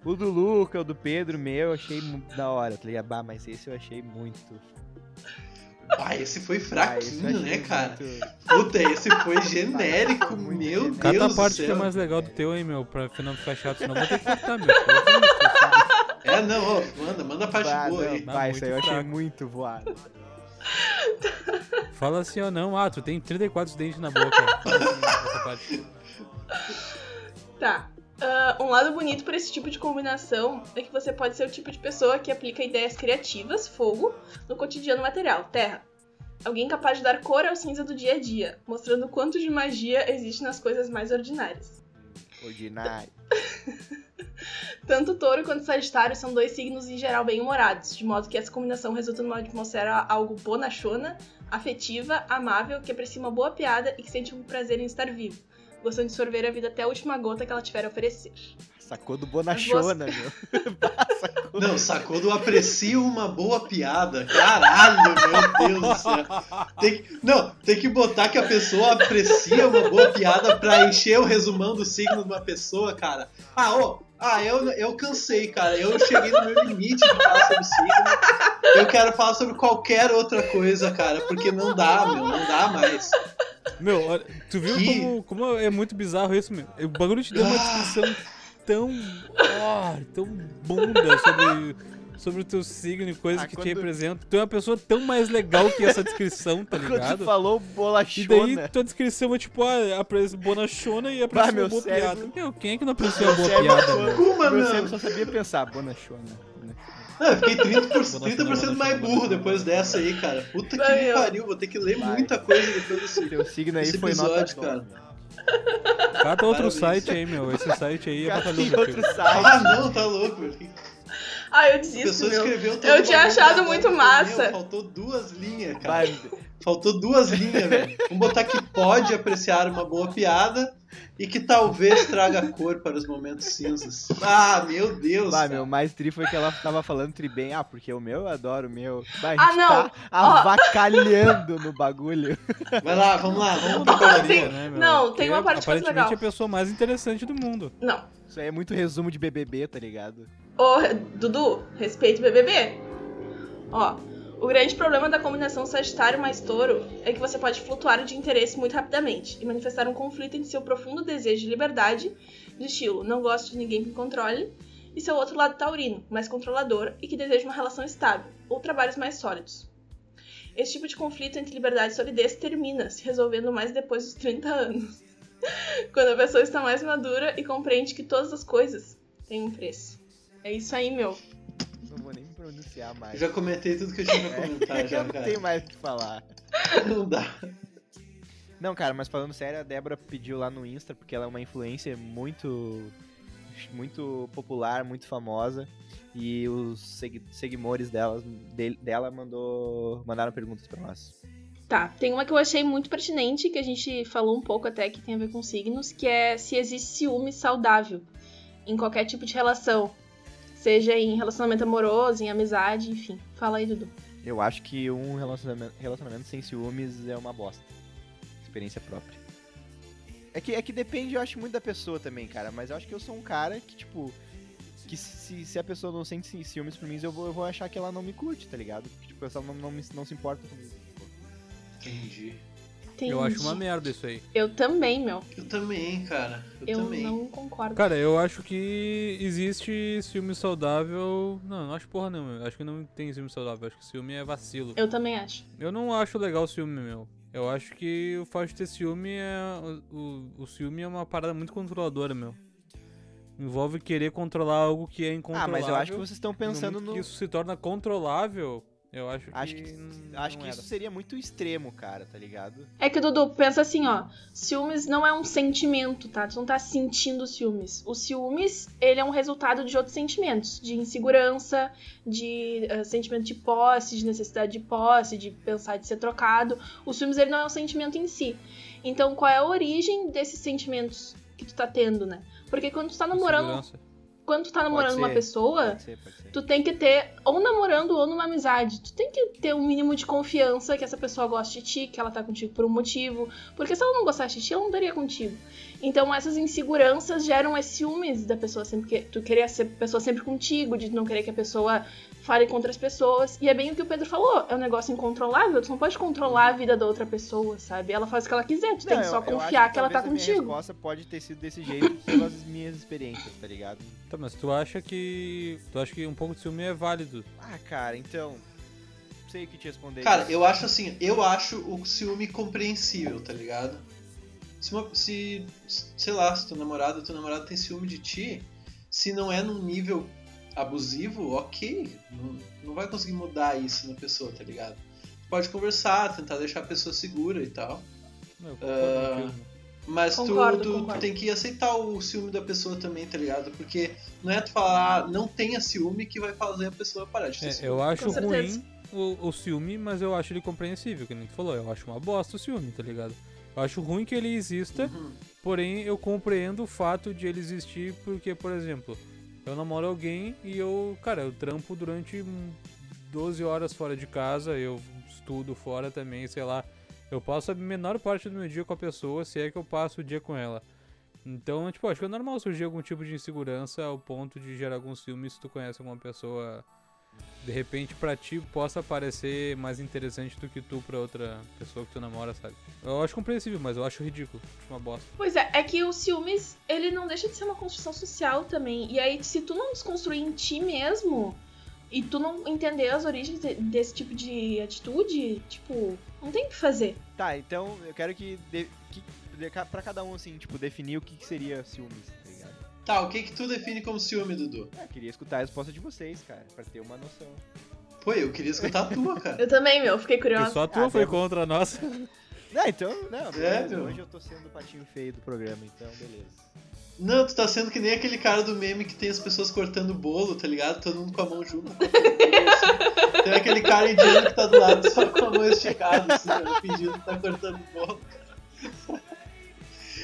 O do Luca, o do Pedro, meu, eu achei muito da hora, tá ligado? Bah, mas esse eu achei muito. Ah, esse foi Ah, fraquinho, né, cara? muito- Puta, esse foi genérico, meu Deus a parte do que é mais legal do teu, hein, meu, pra não ficar chato, senão eu vou ter que cortar, meu. É, não, ó, manda, manda a parte Bah, boa não, aí. bah, isso aí eu achei fraco. muito voado. Fala assim, ó, não, ah, tu tem 34 dentes na boca. Fala assim, essa parte. Tá. Ah, um lado bonito para esse tipo de combinação é que você pode ser o tipo de pessoa que aplica ideias criativas, fogo, no cotidiano material, terra. Alguém capaz de dar cor ao cinza do dia a dia, mostrando o quanto de magia existe nas coisas mais ordinárias. Ordinário. Tanto touro quanto sagitário são dois signos em geral bem-humorados, de modo que essa combinação resulta numa atmosfera algo bonachona, afetiva, amável, que aprecia uma boa piada e que sente um prazer em estar vivo, gostando de sorver a vida até a última gota que ela tiver a oferecer. Sacou do Bonachona, meu. Sacou Não, sacou do aprecio uma boa piada. Caralho, meu Deus do céu. Tem que, não, tem que botar que a pessoa aprecia uma boa piada pra encher o resumão do signo de uma pessoa, cara. Ah, ô, ah, eu, eu cansei, cara. Eu cheguei no meu limite de falar sobre signo. Eu quero falar sobre qualquer outra coisa, cara, porque não dá, meu, não dá mais. Meu, olha, tu viu Que- como, como é muito bizarro isso, meu? O bagulho te deu uma Ah. descrição tão. ah, tão bunda sobre, sobre o teu signo e coisas Ah, que quando- te representam. Tu é uma pessoa tão mais legal que essa descrição, tá Quando tu ligado? falou E bolachona. daí tua descrição é tipo, ah, apre- bonachona e aprecia meu uma boa cérebro- piada. Meu, quem é que não aprecia uma boa piada, meu? Como, Meu meu? cérebro só sabia pensar, bonachona. Não, eu fiquei 30%, Bonachona, 30 mais burro depois dessa aí, cara. Puta que ó. pariu, vou ter que ler Vai. muita coisa depois desse. Teu signo aí Esse foi nota episódio, dó, cara. meu. Cata outro Parabéns. site aí, meu. Esse site aí é tem meu outro site. Ah, não, tá louco, velho. Ah, eu A desisto, pessoa meu. escreveu todo Eu tinha achado muito massa. meu, Faltou duas linhas, cara. Vai, Faltou duas linhas, velho. Vamos botar que pode apreciar uma boa piada e que talvez traga cor para os momentos cinzas. Ah, meu Deus. Bah, cara. meu, mais tri foi que ela tava falando tri bem. Ah, porque o meu eu adoro o meu. Bah, a Ah, não. tá avacalhando no bagulho. Vai lá, vamos lá, vamos Não, pra tem- né, meu? não, tem Que uma parte legal. é a pessoa mais interessante do mundo. Não. Isso aí é muito resumo de BBB, tá ligado? Ô, Dudu, respeite o BBB. Ó, o grande problema da combinação Sagitário mais Touro é que você pode flutuar de interesse muito rapidamente e manifestar um conflito entre seu profundo desejo de liberdade, do estilo não gosto de ninguém que me controle, e seu outro lado taurino, mais controlador e que deseja uma relação estável ou trabalhos mais sólidos. Esse tipo de conflito entre liberdade e solidez termina se resolvendo mais depois dos 30 anos, quando a pessoa está mais madura e compreende que todas as coisas têm um preço. É isso aí, meu. Não vou nem pronunciar mais. já comentei tudo que eu tinha pra comentar já, eu não cara. tenho mais o que falar. Não dá. Não, cara, mas falando sério, a Débora pediu lá no Insta, porque ela é uma influencer muito muito popular, muito famosa. E os segui seguidores delas, dele- dela mandou, mandaram perguntas pra nós. Tá, tem uma que eu achei muito pertinente, que a gente falou um pouco até que tem a ver com signos, que é se existe ciúme saudável em qualquer tipo de relação. Seja em relacionamento amoroso, em amizade, enfim. Fala aí, Dudu. Eu acho que um relacionamento, relacionamento sem ciúmes é uma bosta. Experiência própria. É que, é que depende, eu acho, muito da pessoa também, cara. Mas eu acho que eu sou um cara que, tipo. Que se, se a pessoa não sente ci- ciúmes por mim, eu vou, eu vou achar que ela não me curte, tá ligado? Que, tipo, ela não, não, me- não se importa comigo. Entendi. Eu acho uma Entendi. merda isso aí. Eu também, meu. Eu também, cara. Eu, Eu também. não concordo. Cara, eu acho que existe ciúme saudável. Não, não acho porra não, meu. Acho que não tem ciúme saudável. Acho que ciúme é vacilo. Eu também acho. Eu não acho legal o ciúme, meu. Eu acho que o fato de ter ciúme é. O, o, ciúme é uma parada muito controladora, meu. Envolve querer controlar algo que é Ah, incontrolável. mas eu acho que vocês estão pensando no. que isso se torna controlável, Eu acho que. Acho que, acho que era. isso seria muito extremo, cara, tá ligado? É que, Dudu, pensa assim, ó. Ciúmes não é um sentimento, tá? Tu não tá sentindo ciúmes. O ciúmes, ele é um resultado de outros sentimentos. De insegurança, de eh, sentimento de posse, de necessidade de posse, de pensar de ser trocado. O ciúmes, ele não é um sentimento em si. Então, qual é a origem desses sentimentos que tu tá tendo, né? Porque quando tu tá namorando, Segurança. Quando tu tá namorando uma ser. pessoa, Pode ser, pode ser. tu tem que ter, ou namorando ou numa amizade, tu tem que ter um mínimo de confiança que essa pessoa goste de ti, que ela tá contigo por um motivo. Porque se ela não gostasse de ti, ela não estaria contigo. Então essas inseguranças geram esse ciúmes da pessoa sempre que tu querer ser pessoa sempre contigo, de não querer que a pessoa fale com outras pessoas. E é bem o que o Pedro falou, é um negócio incontrolável, tu não pode controlar a vida da outra pessoa, sabe? Ela faz o que ela quiser, tu tem Não, que só eu- eu confiar acho que, ela tá talvez a contigo. resposta pode ter sido desse jeito pelas minhas experiências, tá ligado? Tá, mas tu acha que. Tu acha que um pouco de ciúme é válido? Ah, cara, então. Não sei o que te responder. Cara, isso. eu acho assim, eu acho o ciúme compreensível, tá ligado? Se, uma- se sei lá, se teu namorado, teu namorado tem ciúme de ti, se não é num nível abusivo, ok, não, não vai conseguir mudar isso na pessoa, tá ligado? Pode conversar, tentar deixar a pessoa segura e tal. Eu Ah. Mas tu- Concordo, tu, tu concordo. tem que aceitar o ciúme da pessoa também, tá ligado? Porque não é tu falar, ah, não tenha ciúme que vai fazer a pessoa parar de ter É, ciúme. eu acho Com certeza. ruim o, o ciúme, mas eu acho ele compreensível, que nem tu falou. Eu acho uma bosta o ciúme, tá ligado? Eu acho ruim que ele exista, Uhum. porém eu compreendo o fato de ele existir porque, por exemplo, eu namoro alguém e eu, cara, eu trampo durante hum, 12 horas fora de casa, eu estudo fora também, sei lá. Eu passo a menor parte do meu dia com a pessoa, se é que eu passo o dia com ela. Então, tipo, acho que é normal surgir algum tipo de insegurança ao ponto de gerar algum ciúme se tu conhece alguma pessoa de repente pra ti possa parecer mais interessante do que tu pra outra pessoa que tu namora, sabe? Eu acho compreensível, mas eu acho ridículo. Acho uma bosta. Pois é, é que o ciúmes, ele não deixa de ser uma construção social também. E aí, se tu não desconstruir em ti mesmo, e tu não entender as origens de- desse tipo de atitude, tipo, não tem o que fazer. Tá, então eu quero que, de, que de, ca- pra cada um, assim, tipo, definir o que, que seria ciúmes, tá o que que tu define como ciúme, Dudu? Ah, queria escutar a resposta de vocês, cara, pra ter uma noção. Pô, eu queria escutar a tua, cara. Eu também, meu, fiquei E curiosa. só a tua Ah, foi contra a nossa. Não, então, não, beleza, meu? hoje eu tô sendo o patinho feio do programa, então beleza. Não, tu tá sendo que nem aquele cara do meme que tem as pessoas cortando bolo, tá ligado? Todo mundo com a mão junto. Tem aquele cara indiano que tá do lado só com a mão esticada, assim, fingindo que tá cortando bolo.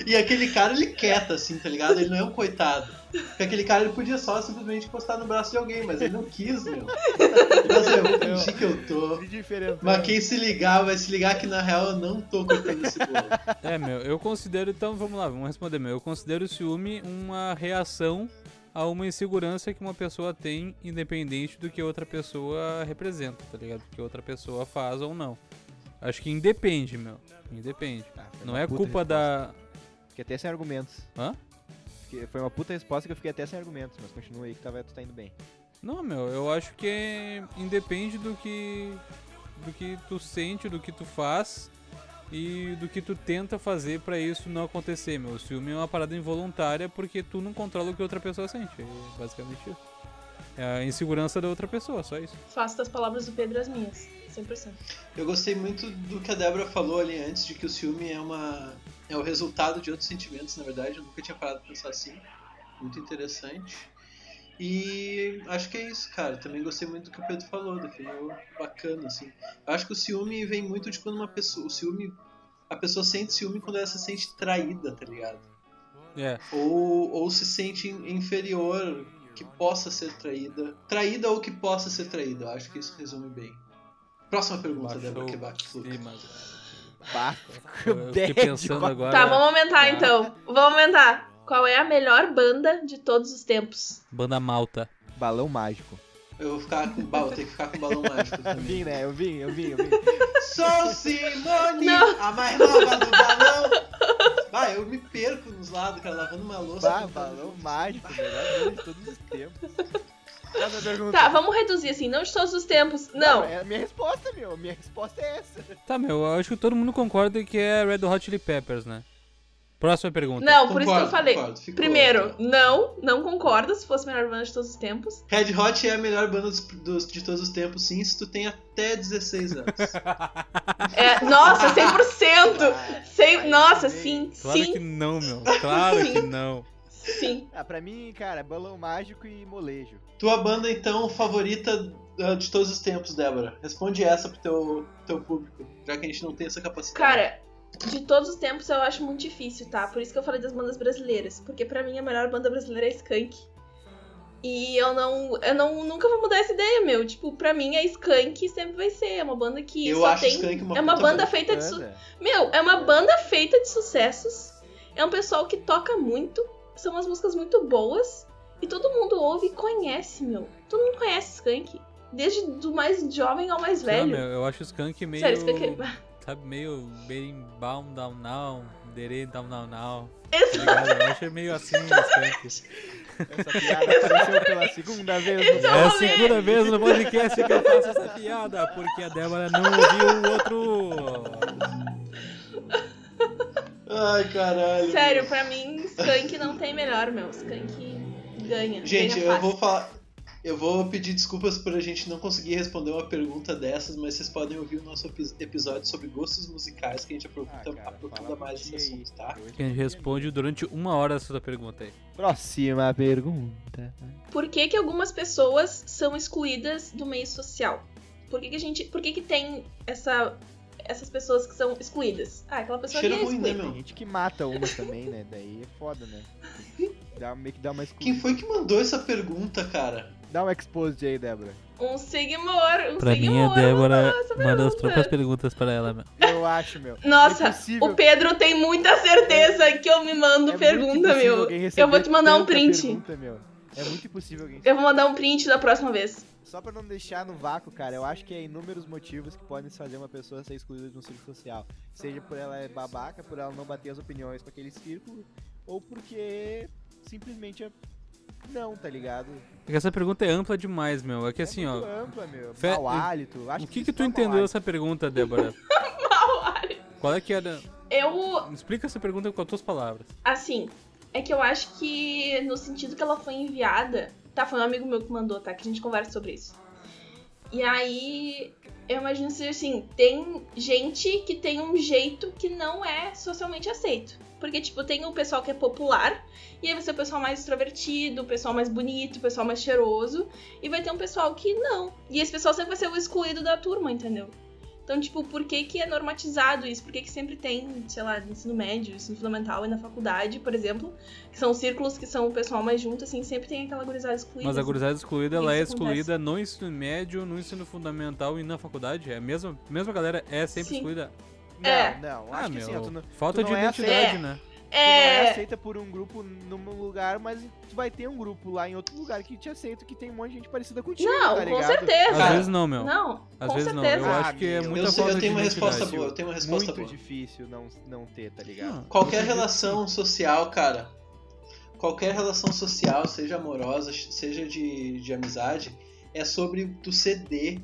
E aquele cara, ele quieta, assim, tá ligado? Ele não é um coitado. Porque aquele cara, ele podia só simplesmente encostar no braço de alguém, mas ele não quis, meu. Mas eu vou fingir que eu tô. Mas quem se ligar, vai se ligar que na real eu não tô cortando esse bolo. É, meu, eu considero, então vamos lá, vamos responder, meu. Eu considero o ciúme uma reação a uma insegurança que uma pessoa tem, independente do que outra pessoa representa, tá ligado? Do que outra pessoa faz ou não. Acho que independe, meu. Independe. Ah, Não é culpa da. Fiquei até sem argumentos. Hã? Fiquei- Foi uma puta resposta que eu fiquei até sem argumentos, mas continua aí que tava, tu tá indo bem. Não, meu, eu acho que é- independe do que do que tu sente, do que tu faz e do que tu tenta fazer pra isso não acontecer, meu. O ciúme é uma parada involuntária porque tu não controla o que outra pessoa sente. É basicamente isso. É a insegurança da outra pessoa, só isso. Faço das palavras do Pedro as minhas. 100%. Eu gostei muito do que a Débora falou ali antes, de que o ciúme é uma é o resultado de outros sentimentos, na verdade. Eu nunca tinha parado pra pensar assim. Muito interessante. E acho que é isso, cara. Também gostei muito do que o Pedro falou, definiu bacana, assim. Eu acho que o ciúme vem muito de quando uma pessoa. O ciúme. A pessoa sente ciúme quando ela se sente traída, tá ligado? É, Ou, ou se sente inferior, que possa ser traída. Traída ou que possa ser traída. Eu acho que isso resume bem. Próxima pergunta, Débora cara. Bah, Eu fiquei pensando agora. Tá, vamos aumentar Tá. então. Vamos aumentar. Qual é a melhor banda de todos os tempos? Banda Malta. Balão mágico. Eu vou ficar com. Vou ter que ficar com balão mágico Eu também. vim, né? Eu vim, eu vim, eu vim. Sou Simone, Não. a mais nova do balão. Vai, eu me perco nos lados, cara, lavando uma louça. Bah, cantando balão junto. mágico, melhor de todos os tempos. Tá, vamos reduzir assim, não de todos os tempos. Não. É a minha resposta, meu. Minha resposta é essa. Tá, meu, eu acho que todo mundo concorda que é Red Hot Chili Peppers, né? Próxima pergunta. Não, por isso que eu falei. concordo, ficou- Primeiro, não, não concordo se fosse a melhor banda de todos os tempos. Red Hot é a melhor banda dos, dos- de todos os tempos, sim, se tu tem até 16 anos. É, nossa, 100%! Cem, Aí nossa, sim, Claro sim, que não, meu. Claro que não. sim. Ah, pra mim, cara, balão mágico e molejo. Tua banda, então, favorita ah, de todos os tempos, Débora? Responde essa pro teu, teu público, já que a gente não tem essa capacidade. Cara, de todos os tempos eu acho muito difícil, tá? Por isso que eu falei das bandas brasileiras. Porque pra mim a melhor banda brasileira é Skank. E eu não. Eu não, nunca vou mudar essa ideia, meu. Tipo, pra mim é Skank e sempre vai ser. É uma banda que Eu só acho tem. Skank uma é uma puta banda banda. feita de. Su... Banda. Meu, é uma banda feita de sucessos. É um pessoal que toca muito. São umas músicas muito boas. E todo mundo ouve e conhece, meu. Todo mundo conhece Skank. Desde do mais jovem ao mais Não, velho. meu, eu acho o Skunk meio. Sério, Skank é. Sabe, meio berimbau down now, dere down now now. Tá ligado? Eu acho meio assim o Skunk. Essa piada apareceu pela segunda vez no é É a segunda vez no podcast que eu faço essa piada, porque a Débora não ouviu o outro. Ai, caralho. Sério, pra mim, Skank não tem melhor, meu. Skank ganha. Gente, ganha eu fácil. vou falar. Eu vou pedir desculpas por a gente não conseguir responder uma pergunta dessas, mas vocês podem ouvir o nosso epi- episódio sobre gostos musicais, que a gente aprofunda, Ah, cara, aprofunda mais por esse assunto, tá? Que a gente responde durante uma hora essa pergunta aí. Próxima pergunta. Por que, que algumas pessoas são excluídas do meio social? Por que, que a gente. Por que, que tem essa, essas pessoas que são excluídas? Ah, aquela pessoa Cheiro que é ruim, né, excluída. meu? Tem gente que mata umas também, né? Daí é foda, né? Dá, meio que dá uma exclu... Quem foi que mandou essa pergunta, cara? Dá um exposed aí, Débora. Um seguidor, um Pra mim, a Débora manda as próprias perguntas pra ela, meu. Eu acho, meu. Nossa, É o Pedro tem muita certeza que eu me mando É pergunta, meu. Eu vou te mandar um print. pergunta, meu. É muito impossível alguém. Eu vou mandar um print da próxima vez. Só pra não deixar no vácuo, cara, eu acho que é inúmeros motivos que podem fazer uma pessoa ser excluída de um círculo social. Seja por ela é babaca, por ela não bater as opiniões com aquele círculo, ou porque simplesmente é não, tá ligado? É que essa pergunta é ampla demais, meu. É que assim, é ó. muito ampla, meu. Fe- Mau hálito. Acho O que que isso tu é mau entendeu hálito. dessa pergunta, Débora? Qual é que era. Eu Explica essa pergunta com as tuas palavras. Assim, é que eu acho que no sentido que ela foi enviada. Tá, foi um amigo meu que mandou, tá? Que a gente conversa sobre isso. E aí, eu imagino ser assim: tem gente que tem um jeito que não é socialmente aceito. Porque, tipo, tem o pessoal que é popular, e aí vai ser o pessoal mais extrovertido, o pessoal mais bonito, o pessoal mais cheiroso, e vai ter um pessoal que não. E esse pessoal sempre vai ser o excluído da turma, entendeu? Então, tipo, por que, que é normatizado isso? Por que, que sempre tem, sei lá, no ensino médio, ensino fundamental e na faculdade, por exemplo, que são círculos que são o pessoal mais junto, assim, sempre tem aquela gurizada excluída. Mas a gurizada excluída, ela é Isso acontece. excluída no ensino médio, no ensino fundamental e na faculdade? É a mesma, mesma galera é sempre Sim. excluída? Não, É. não. Ah, Acho que meu. assim, ó, tu não, Falta tu de não é identidade, aceito. né? tu não é É. aceita por um grupo num lugar, mas tu vai ter um grupo lá em outro lugar que te aceita, que tem um monte de gente parecida contigo, Não, tá com certeza. Às vezes não, meu. Não, Às com vezes não. certeza. Eu Ah, acho que é meu. muita Eu, falta eu tenho uma resposta boa, eu tenho uma resposta Muito boa. difícil não, não ter, tá ligado? Não. Qualquer relação social, cara, qualquer relação social, seja amorosa, seja de, de amizade, é sobre tu ceder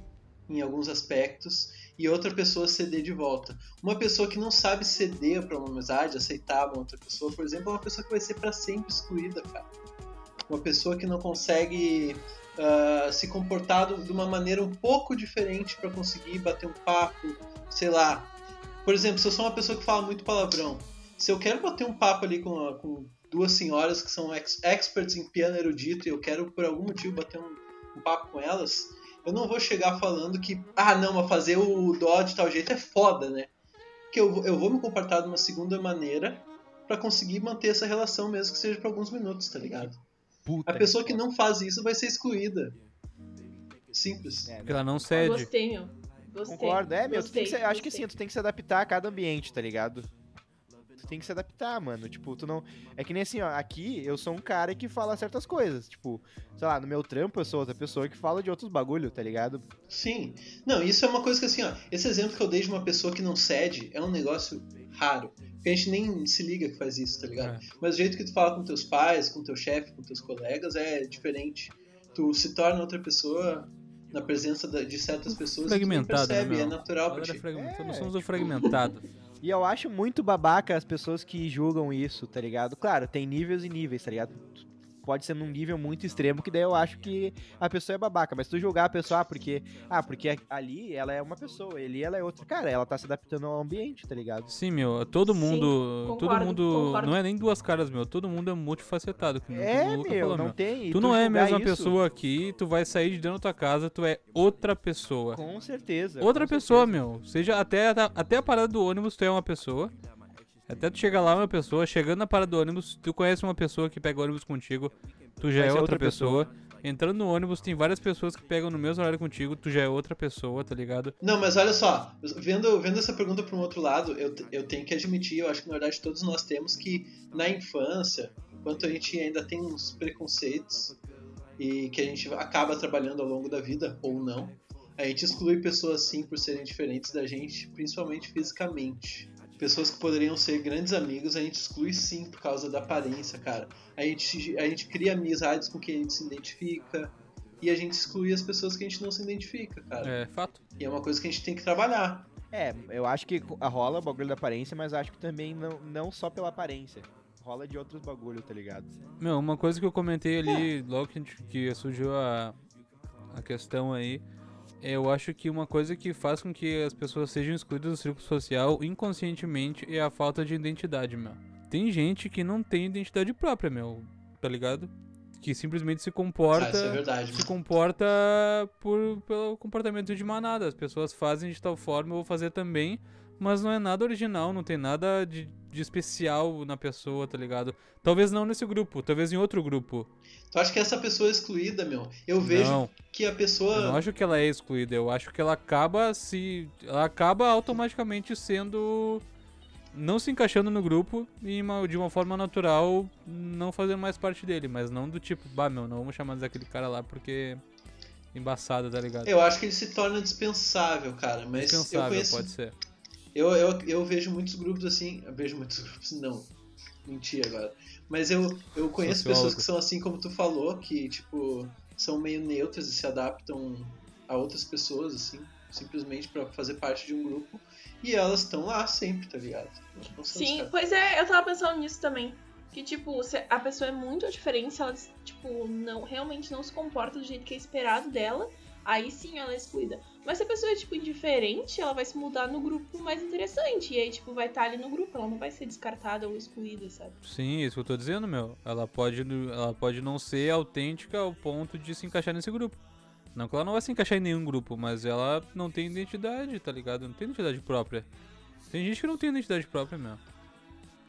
em alguns aspectos e outra pessoa ceder de volta. Uma pessoa que não sabe ceder pra uma amizade, aceitar uma outra pessoa, por exemplo, é uma pessoa que vai ser pra sempre excluída, cara. Uma pessoa que não consegue ah, se comportar de uma maneira um pouco diferente pra conseguir bater um papo, sei lá. Por exemplo, se eu sou uma pessoa que fala muito palavrão, se eu quero bater um papo ali com, com duas senhoras que são ex- experts em piano erudito e eu quero por algum motivo bater um, um papo com elas, eu não vou chegar falando que, ah, não, mas fazer o dó de tal jeito é foda, né? Porque eu, vou- eu vou me comportar de uma segunda maneira pra conseguir manter essa relação, mesmo que seja por alguns minutos, tá ligado? Puta A pessoa que não faz isso vai ser excluída. Simples. É, Porque ela não cede. Gostei, meu. Gostei. Concordo, é, meu, tu tem que Gostei, ser- acho que gostei. assim, tu tem que se adaptar a cada ambiente, tá ligado? Tu tem que se adaptar, mano. Tipo, tu não. É que nem assim, ó, aqui eu sou um cara que fala certas coisas. Tipo, sei lá, no meu trampo eu sou outra pessoa que fala de outros bagulho, tá ligado? Sim. Não, isso é uma coisa que assim, ó, esse exemplo que eu dei de uma pessoa que não cede é um negócio raro. Porque a gente nem se liga que faz isso, tá ligado? É. Mas o jeito que tu fala com teus pais, com teu chefe, com teus colegas é diferente. Tu se torna outra pessoa na presença de certas pessoas e tu Fragmentado, né, percebe, meu? é natural pra ti. É, Nós somos o tipo- fragmentado. E eu acho muito babaca as pessoas que julgam isso, tá ligado? Claro, tem níveis e níveis, tá ligado? Pode ser num nível muito extremo, que daí eu acho que a pessoa é babaca. Mas tu julgar a pessoa, ah, porque. Ah, porque ali ela é uma pessoa, ali ela é outra. Cara, ela tá se adaptando ao ambiente, tá ligado? Sim, meu, todo Sim, mundo. todo concordo, mundo. concordo. Não é nem duas caras, meu. Todo mundo é multifacetado. É, meu, falou, não meu. tem. e Tu não é a mesma isso, pessoa aqui, tu vai sair de dentro da tua casa, tu é outra pessoa. Com certeza. Outra com pessoa, certeza. meu. Seja até, até a parada do ônibus, tu é uma pessoa. Até tu chegar lá, é uma pessoa. Chegando na parada do ônibus, tu conhece uma pessoa que pega ônibus contigo, tu já Vai é ser outra, outra pessoa. Entrando no ônibus, tem várias pessoas que pegam no mesmo horário contigo, tu já é outra pessoa, tá ligado? Não, mas olha só, vendo, vendo essa pergunta para um outro lado, eu, eu tenho que admitir, eu acho que na verdade todos nós temos que na infância, enquanto a gente ainda tem uns preconceitos e que a gente acaba trabalhando ao longo da vida, ou não, a gente exclui pessoas sim por serem diferentes da gente, principalmente fisicamente. Pessoas que poderiam ser grandes amigos, a gente exclui sim por causa da aparência, cara. A gente, a gente cria amizades com quem a gente se identifica e a gente exclui as pessoas que a gente não se identifica, cara. É fato. E é uma coisa que a gente tem que trabalhar. É, eu acho que rola o bagulho da aparência, mas acho que também não, não só pela aparência. Rola de outros bagulho, tá ligado? Meu, uma coisa que eu comentei ali, logo que, a gente- que surgiu a, a questão aí, eu acho que uma coisa que faz com que as pessoas sejam excluídas do círculo social inconscientemente é a falta de identidade, meu. Tem gente que não tem identidade própria, meu, tá ligado? Que simplesmente se Ah, comporta. isso é verdade. se comporta por, pelo comportamento de manada. As pessoas fazem de tal forma, eu vou fazer também, mas não é nada original, não tem nada de, de especial na pessoa, tá ligado? Talvez não nesse grupo, talvez em outro grupo. Tu acha que essa pessoa é excluída, meu? Eu vejo Não, que a eu não pessoa. acho que ela é excluída, eu acho que ela acaba se. Ela acaba automaticamente sendo. Não se encaixando no grupo e uma- de uma forma natural não fazendo mais parte dele, mas não do tipo, bah meu, não vamos chamar daquele cara lá porque. Embaçado, tá ligado? Eu acho que ele se torna dispensável, cara. Mas eu Dispensável, conheço. pode ser. Eu, eu, eu vejo muitos grupos assim. Eu vejo muitos grupos, não. Menti agora. Mas eu, eu conheço Sociólogo. pessoas que são assim como tu falou, que, tipo, são meio neutras e se adaptam a outras pessoas, assim, simplesmente pra fazer parte de um grupo. E elas estão lá sempre, tá ligado? Sim, pois é, eu tava pensando nisso também. Que, tipo, se a pessoa é muito diferente, se ela, tipo, não, realmente não se comporta do jeito que é esperado dela, aí sim ela é excluída. Mas se a pessoa é, tipo, indiferente, ela vai se mudar no grupo mais interessante. E aí, tipo, vai estar ali no grupo, ela não vai ser descartada ou excluída, sabe? Sim, isso que eu tô dizendo, meu. Ela pode, ela pode não ser autêntica ao ponto de se encaixar nesse grupo. Não que ela não vai se encaixar em nenhum grupo, mas ela não tem identidade, tá ligado? Não tem identidade própria. Tem gente que não tem identidade própria, meu.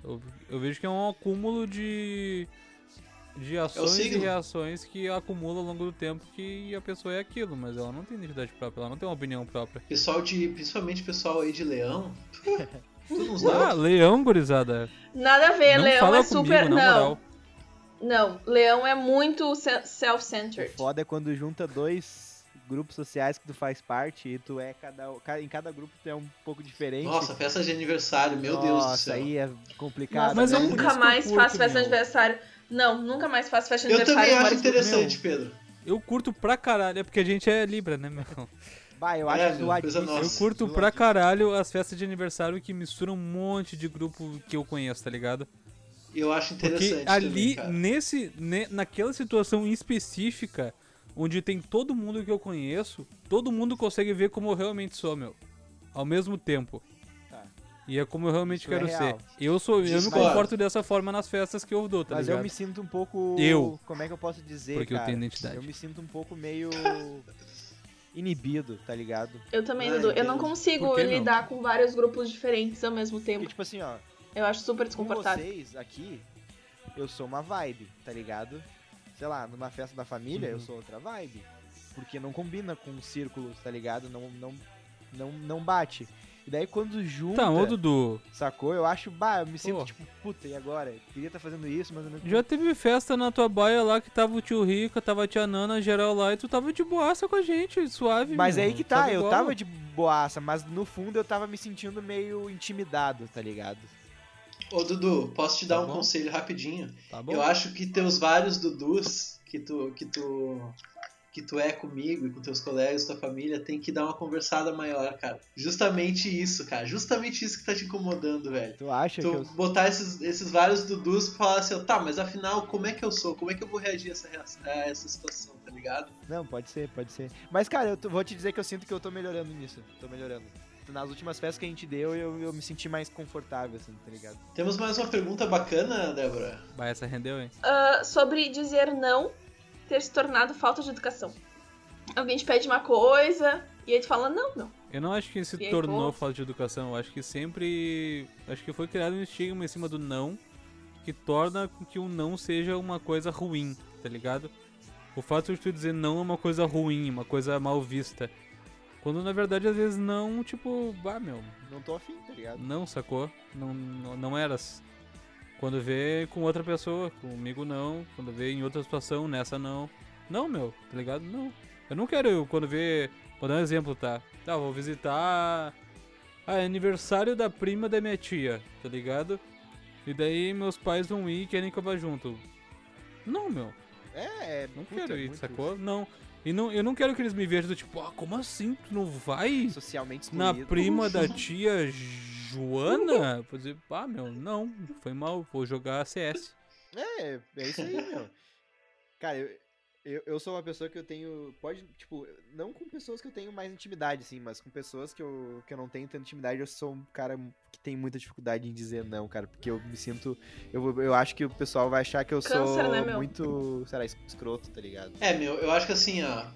Eu, eu vejo que é um acúmulo de. De ações e reações que acumula ao longo do tempo que a pessoa é aquilo, mas ela não tem identidade própria, ela não tem uma opinião própria. Pessoal de. Principalmente pessoal aí de leão. Ah, leão, gurizada. Nada a ver, não leão fala é super. comigo, na não, moral. não, leão é muito se- self-centered. Foda é quando junta dois grupos sociais que tu faz parte e tu é cada. ca- Em cada grupo tu é um pouco diferente. Nossa, festa de aniversário, meu Deus do Nossa, céu. aí é complicado. Mas né? é um- por nunca eu mais faço festa de meu. aniversário. Não, nunca mais faço festa de Eu aniversário. também em acho interessante, Pedro. Eu curto pra caralho, é porque a gente é Libra, né, meu? Bah, eu É, acho meu, coisa zoadíssimo. nossa. Eu curto pra caralho as festas de aniversário que misturam um monte de grupo que eu conheço, tá ligado? Eu acho interessante. Porque ali, também, nesse, ne- naquela situação específica, onde tem todo mundo que eu conheço, todo mundo consegue ver como eu realmente sou, meu. Ao mesmo tempo. E é como eu realmente Isso é quero ser. real. Eu sou, eu me comporto dessa forma nas festas que eu dou, tá Mas ligado? eu me sinto um pouco. Eu. Como é que eu posso dizer? Porque eu cara? tenho identidade. Eu me sinto um pouco meio. inibido, tá ligado? Eu também, Ai, Dudu. Eu não consigo que não? lidar com vários grupos diferentes ao mesmo Porque, tempo. tipo assim, ó, Eu acho super com desconfortável. vocês aqui, eu sou uma vibe, tá ligado? Sei lá, numa festa da família, eu Uhum. sou outra vibe. Porque não combina com círculos, tá ligado? Não, não, não, não bate. E daí quando junta, Tá, ô Dudu, sacou? Eu acho, bah, eu me sinto Pô. tipo, puta, e agora? Eu queria estar fazendo isso, mas eu não já teve festa na tua baia lá que tava o tio Rica, tava a tia Nana, geral lá, e tu tava de boaça com a gente, suave, Mas meu. aí que tá, eu igual. tava de boaça, mas no fundo eu tava me sentindo meio intimidado, tá ligado? Ô, Dudu, posso te dar Tá um bom. conselho rapidinho? Tá bom? Eu acho que teus vários Dudus que tu, que tu que tu é comigo e com teus colegas, tua família, tem que dar uma conversada maior, cara. Justamente isso, cara. Justamente isso que tá te incomodando, velho. Tu acha Tu que eu... botar esses, esses vários dudus pra falar assim, tá, mas afinal, como é que eu sou? Como é que eu vou reagir a essa, a essa situação, tá ligado? Não, pode ser, pode ser. Mas, cara, eu vou te dizer que eu sinto que eu tô melhorando nisso. Tô melhorando. Nas últimas festas que a gente deu, eu, eu me senti mais confortável, assim, tá ligado? Temos mais uma pergunta bacana, Débora. Bah, essa rendeu, hein? Ah, sobre dizer não ter se tornado falta de educação. Alguém te pede uma coisa e aí tu fala, não, não. Eu não acho que se aí, tornou pô? falta de educação. Eu acho que sempre. Acho que foi criado um estigma em cima do não que torna que o não seja uma coisa ruim, tá ligado? O fato de tu dizer não é uma coisa ruim, uma coisa mal vista. Quando na verdade às vezes não, tipo, bah, meu, Não tô afim, tá ligado? não sacou? Não, não, não eras. Quando vê com outra pessoa, comigo não. Quando vê em outra situação, nessa não. Não, meu, tá ligado? Não. Eu não quero, quando vê. Vou dar um exemplo, tá? Tá, vou visitar. Ah, é aniversário da prima da minha tia, tá ligado? E daí meus pais vão ir e querem que eu vá junto. Não, meu. É, é. Não puta, quero ir, muito sacou? Não. E não, eu não quero que eles me vejam do tipo, ah, como assim? Tu não vai? Socialmente Na excluído. prima da tia Joana? Vou dizer, ah, meu, não, foi mal, vou jogar CS. É, é isso aí, meu. Cara, eu, eu, eu sou uma pessoa que eu tenho. Pode, tipo, não com pessoas que eu tenho mais intimidade, assim, mas com pessoas que eu, que eu não tenho tanta intimidade, eu sou um cara que tem muita dificuldade em dizer não, cara. Porque eu me sinto. Eu, eu acho que o pessoal vai achar que eu Câncer, sou né, muito, sei lá, es- escroto, tá ligado? É, meu, eu acho que assim, ó.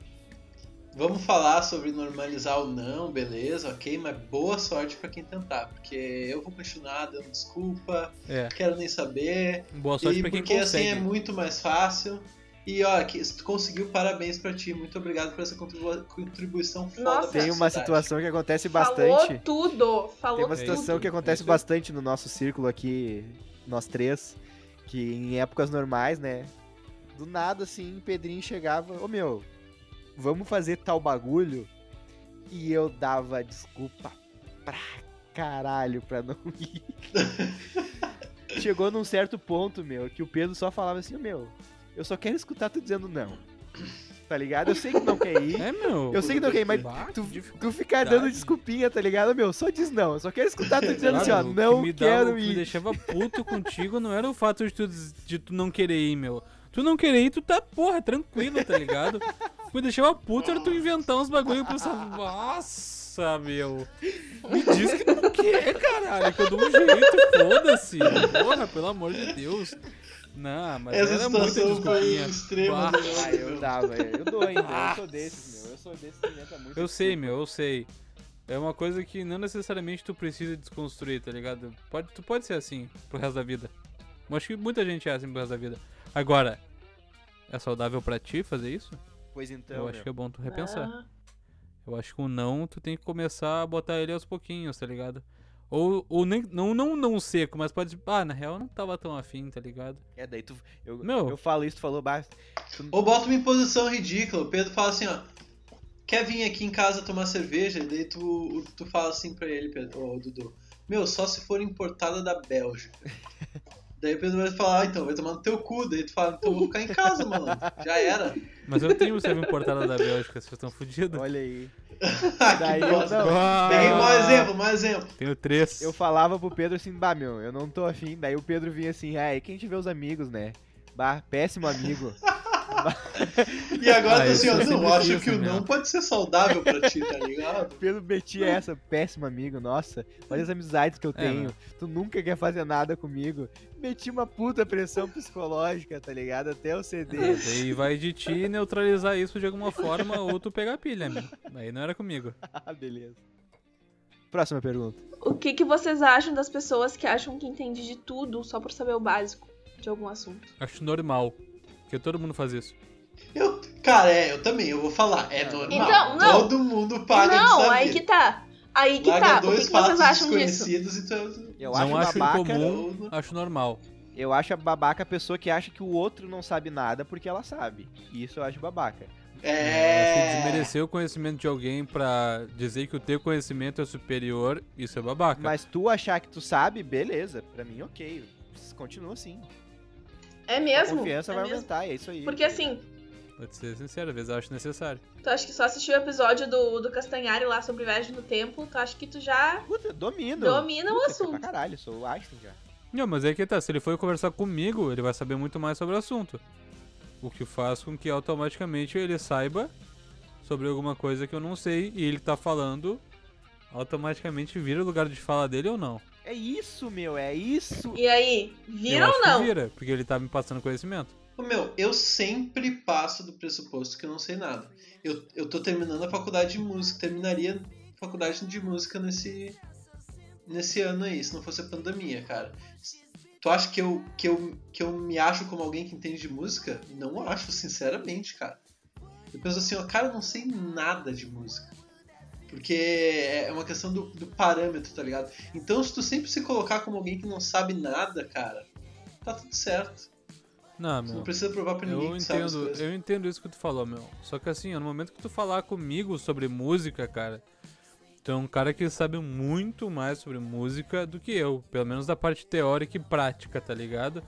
Vamos falar sobre normalizar o não, beleza, ok, mas boa sorte pra quem tentar, porque eu vou continuar dando desculpa, É, quero nem saber, boa sorte e pra quem porque assim consegue. é muito mais fácil. E ó, que se tu conseguiu, parabéns pra ti, muito obrigado por essa contribu- contribuição foda Nossa. pra Tem uma situação que acontece Falou bastante. tudo. Falou Tem uma situação tudo. que acontece isso bastante no nosso círculo aqui, nós três, que em épocas normais, né? Do nada, assim, Pedrinho chegava, ô meu, vamos fazer tal bagulho? E eu dava desculpa pra caralho pra não ir. Chegou num certo ponto, meu, que o Pedro só falava assim, meu, eu só quero escutar tu dizendo não. Tá ligado? Eu sei que não quer ir. É, meu. Eu sei que não quer ir, mas tu, tu ficar dando desculpinha, tá ligado, meu? Só diz não. Eu só quero escutar tu dizendo assim, ó, Claro, o que não me dava- quero o que me ir. deixava puto contigo não era o fato de tu, de tu não querer ir, meu. Tu não querer ir, tu tá, porra, tranquilo, tá ligado? Me deixava puto era tu inventar uns bagulho e eu pensava, nossa, meu. Me diz que não quer, caralho, que eu dou um jeito, foda-se. Porra, pelo amor de Deus. Não, mas Essa era muita desculpinha. extrema. Ah, eu dava, eu dou ainda. Eu sou desses, meu. Eu sou desses que inventa muito. Eu sei, meu, eu sei. É uma coisa que não necessariamente tu precisa desconstruir, tá ligado? Pode, tu pode ser assim pro resto da vida. Eu acho que muita gente é assim pro resto da vida. Agora, é saudável pra ti fazer isso? Pois então, eu acho meu. que é bom tu repensar. Ah, Eu acho que o não, tu tem que começar a botar ele aos pouquinhos, tá ligado? Ou, ou nem, não, não, não seco, mas pode. Ah, na real eu não tava tão afim, tá ligado? É, daí tu. Eu, Meu. eu falo isso, tu falou, bah. tu- Ou bota uma imposição ridícula. O Pedro fala assim, ó. Quer vir aqui em casa tomar cerveja? E daí tu, tu fala assim pra ele, Pedro, ô, Dudu. Meu, só se for importada da Bélgica. daí o Pedro vai falar, ah, então, vai tomar no teu cu. Daí tu fala, então eu vou ficar em casa, mano. Já era. Mas eu tenho servo importada da Bélgica, vocês estão fodidos. Olha aí. Daí eu não. Ah, Peguei um mau exemplo, mau exemplo. Tenho três. Eu falava pro Pedro assim, bah, meu, eu não tô afim. Daí o Pedro vinha assim, ah, e quem te vê os amigos, né? Bah, péssimo amigo. E agora Ah, assim, eu não, sempre acho que o não pode ser saudável pra ti, tá ligado? O Pedro metia essa, péssimo amigo, nossa. Olha as amizades que eu É, tenho. né? Tu nunca quer fazer nada comigo. Meti uma puta pressão psicológica, tá ligado? Até eu ceder. Daí vai de ti neutralizar isso de alguma forma ou tu pegar a pilha, meu. Daí não era comigo. Ah, beleza. Próxima pergunta. O que, que vocês acham das pessoas que acham que entende de tudo só por saber o básico de algum assunto? Acho normal. Porque todo mundo faz isso. Eu, cara, é, eu também, eu vou falar, é normal. Então, não. Todo mundo paga de não, saber. aí que tá. Aí que Larga tá. O que, dois que vocês acham disso? e. Eu não acho acho babaca. incomum, acho normal. Eu acho a babaca a pessoa que acha que o outro não sabe nada porque ela sabe. Isso eu acho babaca. Acho que É. desmerecer o conhecimento de alguém pra dizer que o teu conhecimento é superior, isso é babaca. Mas tu achar que tu sabe, beleza. Pra mim, ok. Continua assim. É A mesmo? confiança é vai mesmo. aumentar, é isso aí. Porque assim, Pode ser sincero, às vezes eu acho necessário. Tu acha que só assistiu o episódio do, do Castanhari lá sobre viagem no tempo, tu acha que tu já Puta, domino. domina o Puta, Pra assunto. caralho, sou o Einstein já. Não, mas é que tá, se ele for conversar comigo, ele vai saber muito mais sobre o assunto. O que faz com que automaticamente ele saiba sobre alguma coisa que eu não sei e ele tá falando, automaticamente vira o lugar de fala dele ou não. É isso, meu, é isso. E aí, vira eu ou não? vira, porque ele tá me passando conhecimento. Ô, Meu, eu sempre passo do pressuposto que eu não sei nada. Eu, eu tô terminando a faculdade de música, terminaria a faculdade de música nesse, nesse ano aí, se não fosse a pandemia, cara. Tu acha que eu, que, eu, que eu me acho como alguém que entende de música? Não acho, sinceramente, cara. Eu penso assim, ó, cara, eu não sei nada de música. Porque é uma questão do, do parâmetro, tá ligado? Então, se tu sempre se colocar como alguém que não sabe nada, cara, tá tudo certo. Não, Tu meu. não precisa provar pra ninguém Eu entendo, eu entendo isso que tu falou, meu. Só que assim, no momento que tu falar comigo sobre música, cara, tu é um cara que sabe muito mais sobre música do que eu. Pelo menos da parte teórica e prática, tá ligado?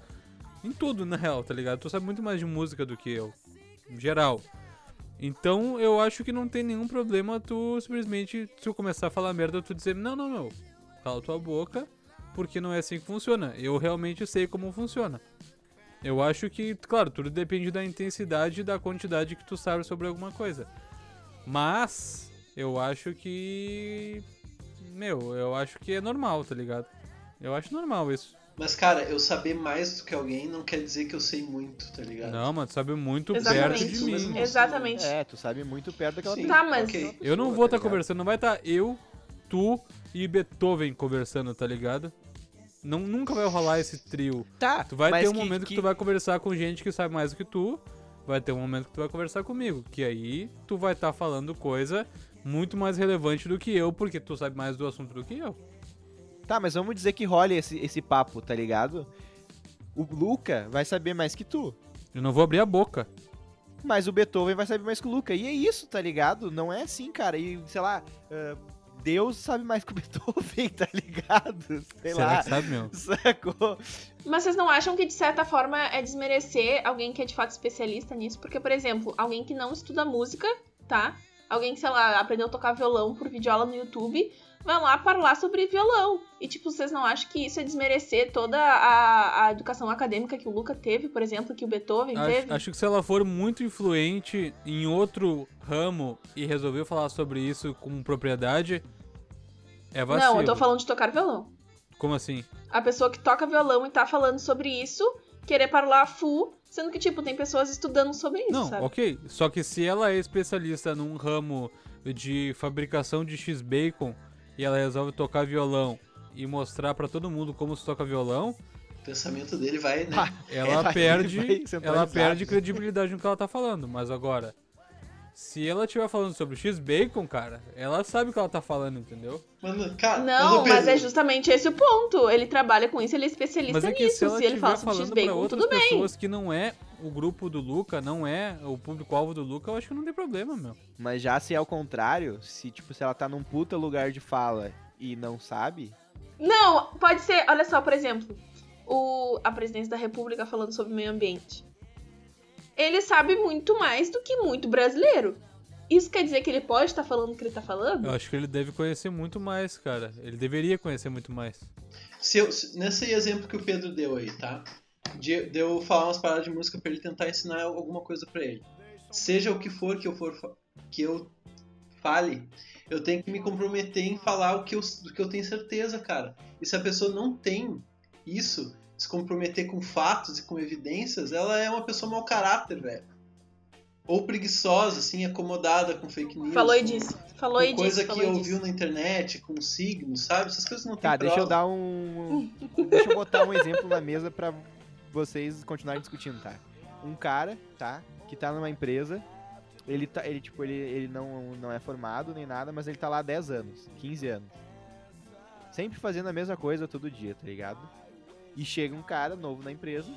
Em tudo, na real, tá ligado? Tu sabe muito mais de música do que eu. Em geral. Então eu acho que não tem nenhum problema tu simplesmente, se eu começar a falar merda, tu dizer, não, não, meu, cala tua boca, porque não é assim que funciona. Eu realmente sei como funciona. Eu acho que, claro, tudo depende da intensidade e da quantidade que tu sabe sobre alguma coisa. Mas eu acho que. Meu, eu acho que é normal, tá ligado? Eu acho normal isso. Mas, cara, eu saber mais do que alguém não quer dizer que eu sei muito, tá ligado? Não, mas tu sabe muito Exatamente. perto de mim. Exatamente. É, tu sabe muito perto daquela Sim, pessoa. Tá, mas- ok. Eu não vou estar tá conversando, não vai estar eu, tu e Beethoven conversando, tá ligado? Não, nunca vai rolar esse trio. Tá, Tu vai ter um momento que, que tu vai conversar com gente que sabe mais do que tu. Vai ter um momento que tu vai conversar comigo. Que aí tu vai estar falando coisa muito mais relevante do que eu, porque tu sabe mais do assunto do que eu. Tá, mas vamos dizer que role esse, esse papo, tá ligado? O Luca vai saber mais que tu. Eu não vou abrir a boca. Mas o Beethoven vai saber mais que o Luca. E é isso, tá ligado? Não é assim, cara. E, sei lá, ah, Deus sabe mais que o Beethoven, tá ligado? Sei Será lá. que sabe, meu? Sacou? Mas vocês não acham que, de certa forma, é desmerecer alguém que é de fato especialista nisso? Porque, por exemplo, alguém que não estuda música, tá? Alguém que, sei lá, aprendeu a tocar violão por videoaula no YouTube, vai lá falar sobre violão. E, tipo, vocês não acham que isso é desmerecer toda a, a educação acadêmica que o Luca teve, por exemplo, que o Beethoven teve? Acho, acho que se ela for muito influente em outro ramo e resolveu falar sobre isso com propriedade, é vacilo. Não, eu tô falando de tocar violão. Como assim? A pessoa que toca violão e tá falando sobre isso, querer falar full, sendo que, tipo, tem pessoas estudando sobre isso, Não, sabe? ok. Só que se ela é especialista num ramo de fabricação de X-Bacon e ela resolve tocar violão e mostrar pra todo mundo como se toca violão, O pensamento dele vai, né? Pá, ela É, vai- perde, vai ela perde credibilidade no que ela tá falando. Mas agora, se ela estiver falando sobre X-Bacon, cara, ela sabe o que ela tá falando, entendeu? Mano, cara, Não, mas Pedro, é justamente esse o ponto. Ele trabalha com isso, ele é especialista Mas é que nisso. se ela Se ele fala sobre X-Bacon, outras tudo bem. pessoas que não é o grupo do Luca, não é o público-alvo do Luca, eu acho que não tem problema, meu. Mas já se é o contrário, se tipo, se ela tá num puta lugar de fala e não sabe, Não, pode ser, olha só, por exemplo, o, a presidência da República falando sobre meio ambiente. Ele sabe muito mais do que muito brasileiro. Isso quer dizer que ele pode estar falando o que ele tá falando? Eu acho que ele deve conhecer muito mais, cara. Ele deveria conhecer muito mais. se eu- se- nesse exemplo que o Pedro deu aí, tá? De, de eu falar umas paradas de música pra ele tentar ensinar alguma coisa pra ele. Seja o que for que eu for que eu fale, eu tenho que me comprometer em falar o que eu, do que eu tenho certeza, cara. E se a pessoa não tem isso, se comprometer com fatos e com evidências, ela é uma pessoa mau caráter, velho. Ou preguiçosa, assim, acomodada com fake news. Falou e disse. Falou com e disse. coisa que falou disse. ouviu na internet, com signos, sabe? Essas coisas não tem Tá, deixa eu prova. dar um. deixa eu botar um exemplo na mesa pra vocês continuarem discutindo, tá? Um cara, tá? Que tá numa empresa. Ele tá. Ele, tipo, ele, ele não, não é formado nem nada, mas ele tá lá há 10 anos, 15 anos. Sempre fazendo a mesma coisa todo dia, tá ligado? E chega um cara novo na empresa.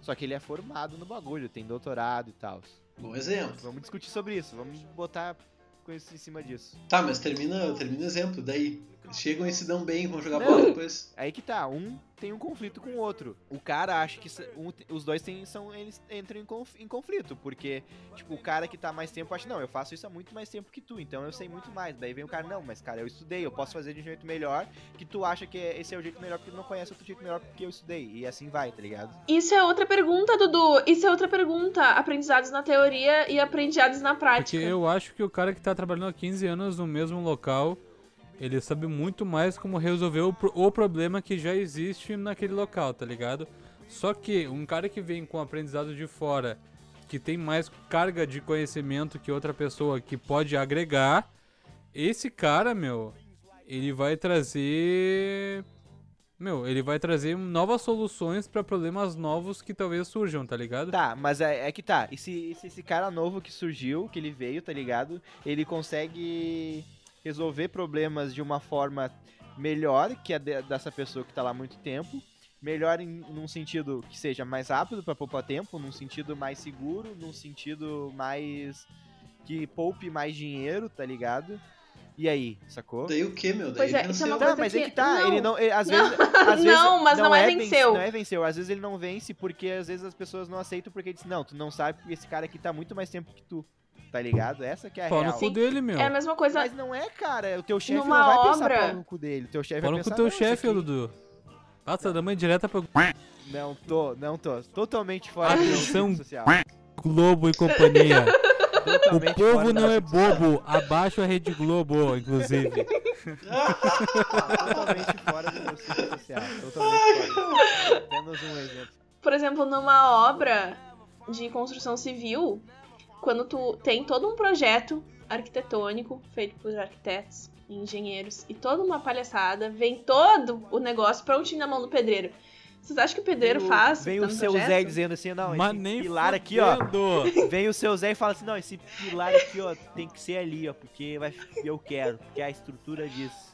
Só que ele é formado no bagulho, tem doutorado e tal. Bom exemplo. Vamos discutir sobre isso, vamos botar coisas em cima disso. Tá, mas termina, termina o exemplo, daí. Chegam e se dão bem, vão jogar Não. bola depois. Aí que tá, um tem um conflito com o outro. O cara acha que um- os dois têm, são, eles entram em, conf- em conflito, porque, tipo, o cara que tá mais tempo acha, não, eu faço isso há muito mais tempo que tu, então eu sei muito mais. Daí vem o cara, não, mas cara, eu estudei, eu posso fazer de um jeito melhor, que tu acha que é- esse é o jeito melhor porque tu não conhece outro jeito melhor porque eu estudei. E assim vai, tá ligado? Isso é outra pergunta, Dudu. Isso é outra pergunta. Aprendizados na teoria e aprendizados na Porque prática. eu acho que o cara que tá trabalhando há 15 anos no mesmo local, ele sabe muito mais como resolver o, o problema que já existe naquele local, tá ligado? Só que um cara que vem com aprendizado de fora, que tem mais carga de conhecimento que outra pessoa que pode agregar, esse cara, meu, ele vai trazer. Meu, ele vai trazer novas soluções pra problemas novos que talvez surjam, tá ligado? Tá, mas é, é que tá. E se, se esse cara novo que surgiu, que ele veio, tá ligado? Ele consegue resolver problemas de uma forma melhor que a de- dessa pessoa que tá lá há muito tempo. Melhor em, num sentido que seja mais rápido pra poupar tempo, num sentido mais seguro, num sentido mais. que poupe mais dinheiro, tá ligado? E aí, sacou? Daí o que, meu? Daí Pois é, isso é uma Tá, coisa mas é que- que tá, não. ele não. ele- às Não. vezes. Às vezes Não, mas não é venci- venceu. Não é venceu. Às vezes ele não vence porque às vezes as pessoas não aceitam porque diz, não, tu não sabe porque esse cara aqui tá muito mais tempo que tu. Tá ligado? Essa que é a Pau no real. cu dele, meu. É a mesma coisa. Mas não é, cara. O teu chefe não vai pensar obra- pau no cu dele. O teu chefe Fala vai com pensar, o teu não, isso chefe, aqui- Dudu. Tá dando uma indireta pra Não tô, não tô. Totalmente fora do Atenção. social. Globo e companhia. O Totalmente povo fora não é bobo. Abaixo a Rede Globo, inclusive. Totalmente fora do meu ciclo social. Totalmente fora. Apenas um exemplo. Por exemplo, numa obra de construção civil, quando tu tem todo um projeto arquitetônico feito por arquitetos e engenheiros e toda uma palhaçada, vem todo o negócio prontinho na mão do pedreiro. Vocês acham que o pedreiro o- faz? Vem o seu projeto? Zé dizendo assim, não, Mas esse nem pilar aqui, ó. Vem o seu Zé e fala assim, não, esse pilar aqui, ó, tem que ser ali, ó, porque vai, eu quero, porque a estrutura diz.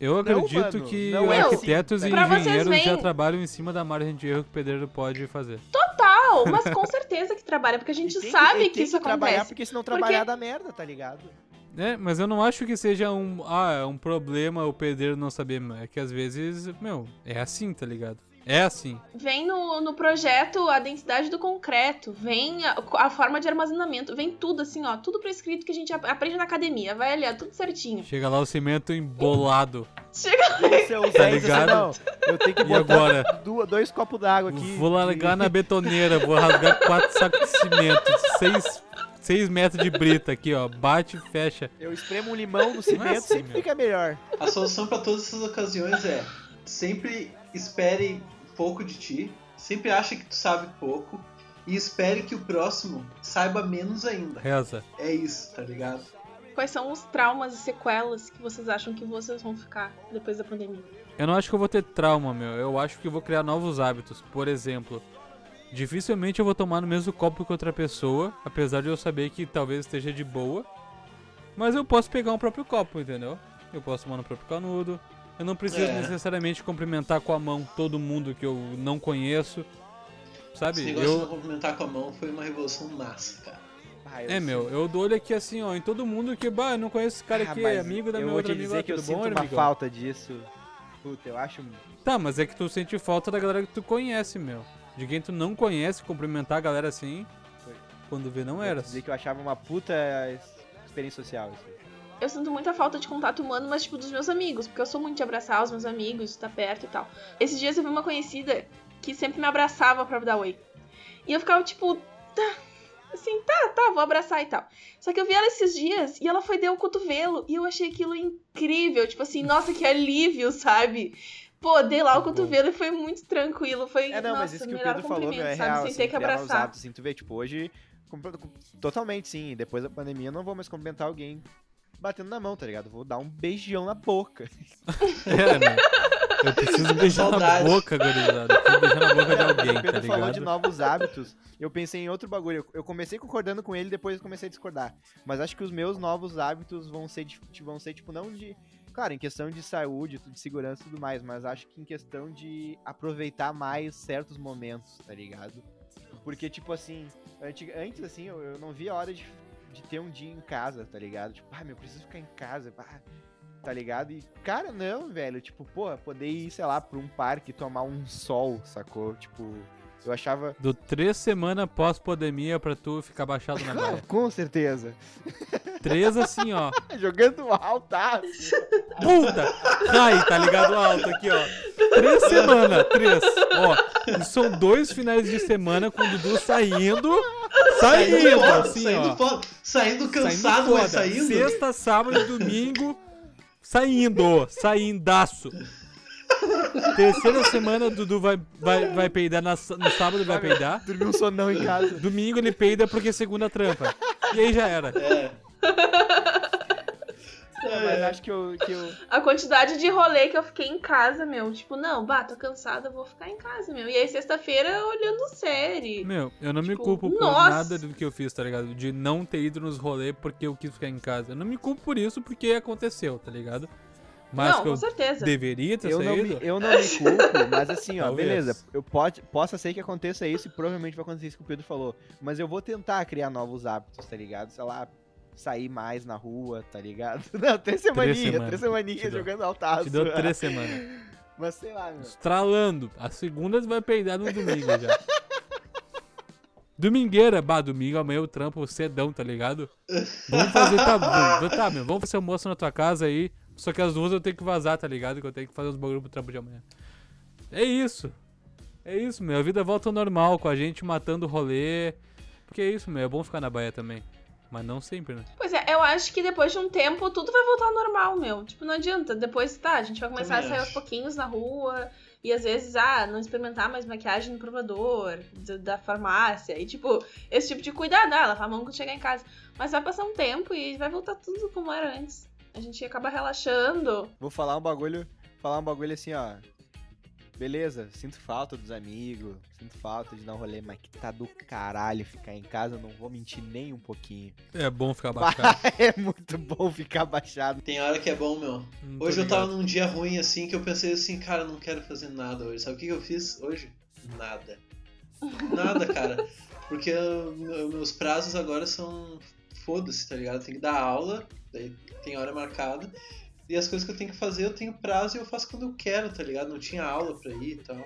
Eu acredito mano, que não é arquitetos assim, e Pra vocês engenheiros já trabalham em cima da margem de erro que o pedreiro pode fazer. Total, mas com certeza que trabalha, porque a gente E tem sabe e que, tem isso trabalhar, acontece. porque se não Porque- trabalhar dá merda, tá ligado? É, mas eu não acho que seja um, ah, é um problema o pedreiro não saber. É que às vezes, meu, é assim, tá ligado? É assim. Vem no, no projeto a densidade do concreto, vem a, a forma de armazenamento, vem tudo assim, ó, tudo prescrito que a gente ap- aprende na academia, vai ali, ó, tudo certinho. Chega lá o cimento embolado. Chega Vem o seu Zé e diz assim, ligado? não, eu tenho que E botar agora? du- dois copos d'água aqui. Vou largar na betoneira, vou rasgar quatro sacos de cimento, seis, seis metros de brita aqui, ó. Bate e fecha. Eu espremo um limão no cimento, assim, sempre meu. fica melhor. A solução pra todas essas ocasiões é sempre espere pouco de ti, sempre ache que tu sabe pouco e espere que o próximo saiba menos ainda. Reza. É isso, tá ligado? Quais são os traumas e sequelas que vocês acham que vocês vão ficar depois da pandemia? Eu não acho que eu vou ter trauma, meu. Eu acho que eu vou criar novos hábitos. Por exemplo, dificilmente eu vou tomar no mesmo copo que outra pessoa, apesar de eu saber que talvez esteja de boa. Mas eu posso pegar um próprio copo, entendeu? Eu posso tomar no próprio canudo. Eu não preciso É. necessariamente cumprimentar com a mão todo mundo que eu não conheço. Esse Sabe? negócio de não Eu, cumprimentar com a mão foi uma revolução massa, cara. Ah, eu é, meu, sinto- eu dou olho aqui assim, ó, em todo mundo que, bah, eu não conheço esse cara Ah, aqui, é amigo da eu minha vou outra te amiga, dizer lá, que eu tudo sinto bom, uma amigão? falta disso. Puta, eu acho... Tá, mas é que tu sente falta da galera que tu conhece, meu. De quem tu não conhece, cumprimentar a galera assim, Foi. quando vê não vou era. dizer que eu achava uma puta experiência social isso. Eu sinto muita falta de contato humano, mas tipo dos meus amigos, porque eu sou muito de abraçar os meus amigos, estar perto e tal. Esses dias eu vi uma conhecida que sempre me abraçava pra dar oi. E eu ficava tipo, tá, assim, tá, tá, vou abraçar e tal. Só que eu vi ela esses dias e ela foi dar o cotovelo e eu achei aquilo incrível, tipo assim, nossa, que alívio, sabe? Pô, dei lá o cotovelo e foi muito tranquilo, foi, É, não, nossa, mas isso que o melhor Pedro falou, meu, cumprimento, é sabe? real, Sem assim, ter que novos abraçar. hábitos, assim, tu vê, tipo, hoje, totalmente, sim, depois da pandemia eu não vou mais cumprimentar alguém batendo na mão, tá ligado? Vou dar um beijão na boca. É, né? Eu preciso beijar na boca, gurizada. Eu preciso beijar na boca de O alguém, tá Pedro falou de ligado? novos hábitos. Eu pensei em outro bagulho. Eu- comecei concordando com ele, depois eu comecei a discordar. Mas acho que os meus novos hábitos vão ser, vão ser tipo, não de. Claro, em questão de saúde, de segurança e tudo mais, mas acho que em questão de aproveitar mais certos momentos, tá ligado? Porque, tipo assim, antes, assim, eu, eu não via a hora de, de ter um dia em casa, tá ligado? Tipo, ah, meu, eu preciso ficar em casa. ah, tá ligado? E, cara, não, velho, tipo, porra, poder ir, sei lá, pra um parque tomar um sol, sacou? Tipo, eu achava. Do três semanas pós-pandemia pra tu ficar baixado na baia. Com certeza. Três assim, ó. Jogando altaço. Puta! Cai, tá ligado? Alto aqui, ó. Três semanas, três. Ó, e são dois finais de semana com o Dudu saindo. Saindo, foda, assim, saindo ó. foda, saindo cansado, Saindo mas saindo. Sexta, sábado e domingo. Saindo, saindaço. Terceira semana, o Dudu vai, vai, vai peidar na- no sábado, vai peidar. Dormi um sonão em casa. Domingo ele peida porque segunda trampa. E aí já era. É. Mas acho que eu, que eu. A quantidade de rolê que eu fiquei em casa, meu. Tipo, não, bah, tô cansada, vou ficar em casa, meu. E aí, sexta-feira, olhando série. Meu, eu não me Tipo, culpo por nossa. nada do que eu fiz, tá ligado? De não ter ido nos rolês porque eu quis ficar em casa. Eu não me culpo por isso porque aconteceu, tá ligado? Mas não, que com eu certeza. deveria ter Eu não, me, saído. eu não me culpo, mas assim, ó, Talvez. beleza. Eu pode, possa ser que aconteça isso e provavelmente vai acontecer isso que o Pedro falou. Mas eu vou tentar criar novos hábitos, tá ligado? Sei lá, sair mais na rua, tá ligado? Não, três semaninhas, três semaninhas jogando altaço. Te deu três semanas. Mas sei lá, meu. Estralando. A segunda vai peidar no domingo já. Domingueira, bah, domingo amanhã eu trampo cedão, tá ligado? Vamos fazer, tá, tá, meu, vamos fazer almoço na tua casa aí. Só que às duas eu tenho que vazar, tá ligado? Que eu tenho que fazer uns bagulho pro trampo de amanhã. É isso. É isso, meu. A vida volta ao normal, com a gente matando o rolê. Porque é isso, meu. É bom ficar na baia também. Mas não sempre, né? Pois é, eu acho que depois de um tempo tudo vai voltar ao normal, meu. Tipo, não adianta. Depois, tá, a gente vai começar Também a sair acho. aos pouquinhos na rua. E às vezes, ah, não experimentar mais maquiagem no provador, do- da farmácia. E tipo, esse tipo de cuidado, ah, lavar a mão quando chegar em casa. Mas vai passar um tempo e vai voltar tudo como era antes. A gente acaba relaxando. Vou falar um bagulho, falar um bagulho assim, ó. Beleza, sinto falta dos amigos, sinto falta de dar um rolê, mas que tá do caralho ficar em casa, não vou mentir nem um pouquinho. É bom ficar baixado. é muito bom ficar baixado. Tem hora que é bom, meu. Hoje eu tava num dia ruim assim que eu pensei assim, cara, não quero fazer nada hoje. Sabe o que eu fiz hoje? Nada. Nada, cara. Porque eu- meu- meus prazos agora são. Foda-se, tá ligado? Tem que dar aula, daí tem hora marcada. E as coisas que eu tenho que fazer, eu tenho prazo e eu faço quando eu quero, tá ligado? Não tinha aula pra ir e tal.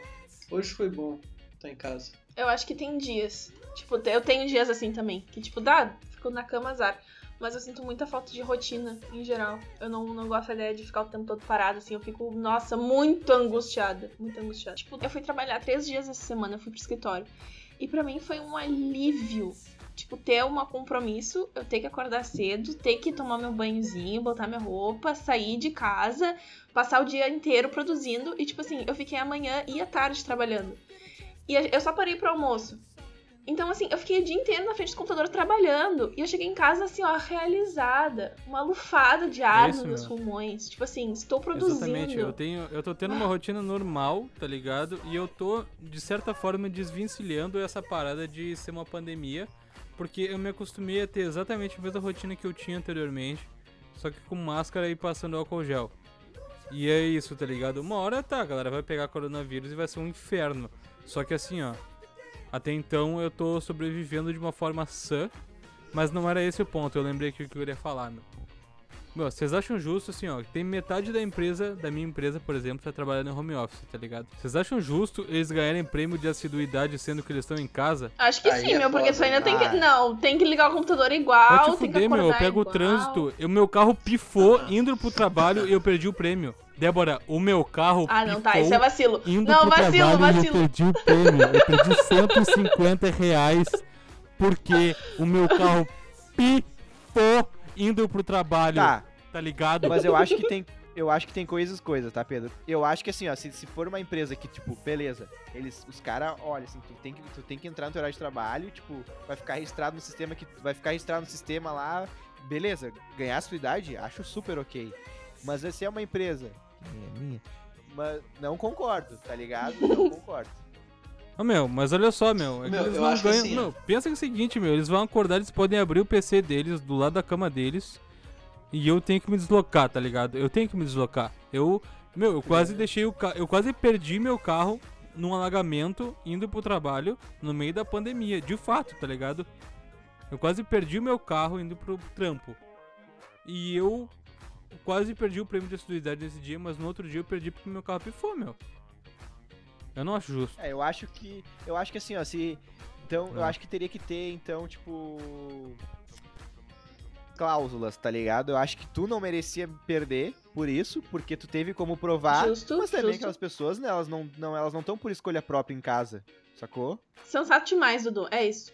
Hoje foi bom estar em casa. Eu acho que tem dias. Tipo, eu tenho dias assim também. Que, tipo, dá, fico na cama azar. Mas eu sinto muita falta de rotina, em geral. Eu não, não gosto da ideia de ficar o tempo todo parado, assim. Eu fico, nossa, muito angustiada. Muito angustiada. Tipo, eu fui trabalhar três dias essa semana, eu fui pro escritório. E pra mim foi um alívio. Tipo, ter um compromisso, eu ter que acordar cedo, ter que tomar meu banhozinho, botar minha roupa, sair de casa, passar o dia inteiro produzindo. E, tipo assim, eu fiquei a manhã e a tarde trabalhando. E eu só parei pro almoço. Então, assim, eu fiquei o dia inteiro na frente do computador trabalhando. E eu cheguei em casa, assim, ó, realizada. Uma lufada de ar nos meus meu. pulmões. Tipo assim, estou produzindo. Exatamente, eu tenho, eu tô tendo uma rotina normal, tá ligado? E eu tô, de certa forma, desvencilhando essa parada de ser uma pandemia, porque eu me acostumei a ter exatamente a mesma rotina que eu tinha anteriormente, só que com máscara e passando álcool gel. E é isso, tá ligado? Uma hora tá, a galera vai pegar coronavírus e vai ser um inferno. Só que assim, ó, até então eu tô sobrevivendo de uma forma sã, mas não era esse o ponto, eu lembrei o que eu queria falar, meu. Meu, vocês acham justo, assim, ó, que tem metade da empresa, da minha empresa, por exemplo, tá trabalhando em home office, tá ligado? Vocês acham justo eles ganharem prêmio de assiduidade sendo que eles estão em casa? Acho que Aí sim, é meu, porque foda, tu ainda tem que. Não, tem que ligar o computador igual. Vai te tem que fuder, meu, eu pego o igual. trânsito, o meu carro pifou indo pro trabalho e eu perdi o prêmio. Débora, o meu carro Ah, não, tá, isso é vacilo. indo Não, pro vacilo, trabalho e eu vacilo. perdi o prêmio. Eu perdi 150 reais porque o meu carro pifou indo pro trabalho, Tá, tá ligado? mas eu acho que tem. Eu acho que tem coisas, coisas, tá, Pedro? Eu acho que assim, ó, se, se for uma empresa que, tipo, beleza, eles, os caras, olha, assim, tu tem, que, tu tem que entrar no teu horário de trabalho, tipo, vai ficar registrado no sistema que. Vai ficar registrado no sistema lá, beleza, ganhar a sua idade, acho super ok. Mas se é uma empresa, que nem a minha, mas não concordo, tá ligado? Não concordo. Ô, meu, mas olha só, meu. É Meu, eles eu não acho que ganham. assim, meu, pensa que é o seguinte, meu. Eles vão acordar, eles podem abrir o PC deles do lado da cama deles. E eu tenho que me deslocar, tá ligado? Eu tenho que me deslocar. Eu. Meu, eu quase deixei o carro. Eu quase perdi meu carro num alagamento indo pro trabalho no meio da pandemia. De fato, tá ligado? Eu quase perdi o meu carro indo pro trampo. E eu quase perdi o prêmio de assiduidade nesse dia, mas no outro dia eu perdi porque meu carro pifou, meu. Eu não acho justo. É, eu acho que. Eu acho que assim, ó, se. Então, eu Ah. acho que teria que ter, então, tipo. Cláusulas, tá ligado? Eu acho que tu não merecia perder por isso, porque tu teve como provar. Justo, mas também justo. aquelas pessoas, né, elas não não elas não estão por escolha própria em casa, sacou? Sensato demais, Dudu. É isso.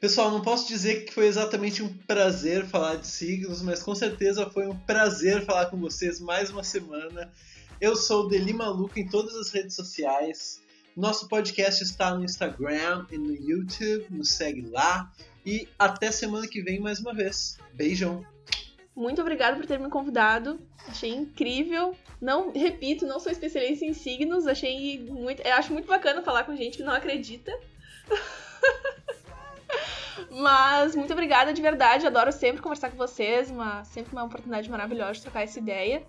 Pessoal, não posso dizer que foi exatamente um prazer falar de signos, mas com certeza foi um prazer falar com vocês mais uma semana. Eu sou o Deli Maluco em todas as redes sociais. Nosso podcast está no Instagram e no YouTube, nos segue lá. E até semana que vem mais uma vez. Beijão. Muito obrigada por ter me convidado. Achei incrível. Não, repito, não sou especialista em signos. Achei muito. Eu acho muito bacana falar com gente que não acredita. Mas muito obrigada de verdade. Adoro sempre conversar com vocês. Uma, sempre uma oportunidade maravilhosa de trocar essa ideia.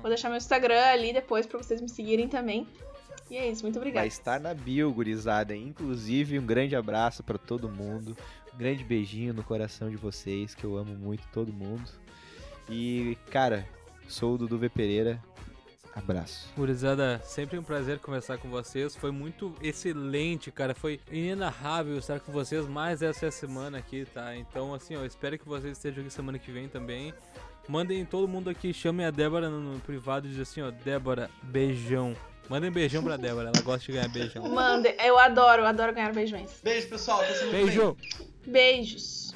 Vou deixar meu Instagram ali depois pra vocês me seguirem também. E é isso, muito Vai obrigada. estar na bio, gurizada. Inclusive, um grande abraço pra todo mundo. Grande beijinho no coração de vocês, que eu amo muito todo mundo. E, cara, sou o Dudu V Pereira. Abraço. Gurizada, sempre um prazer conversar com vocês. Foi muito excelente, cara. Foi inenarrável estar com vocês mais essa semana aqui, tá? Então, assim, ó, espero que vocês estejam aqui semana que vem também. Mandem todo mundo aqui, chamem a Débora no, no privado e dizem assim, ó, Débora, beijão. Mandem beijão pra Débora, ela gosta de ganhar beijão. Manda, eu adoro, eu adoro ganhar beijões. Beijo, pessoal. Beijo! Beijos.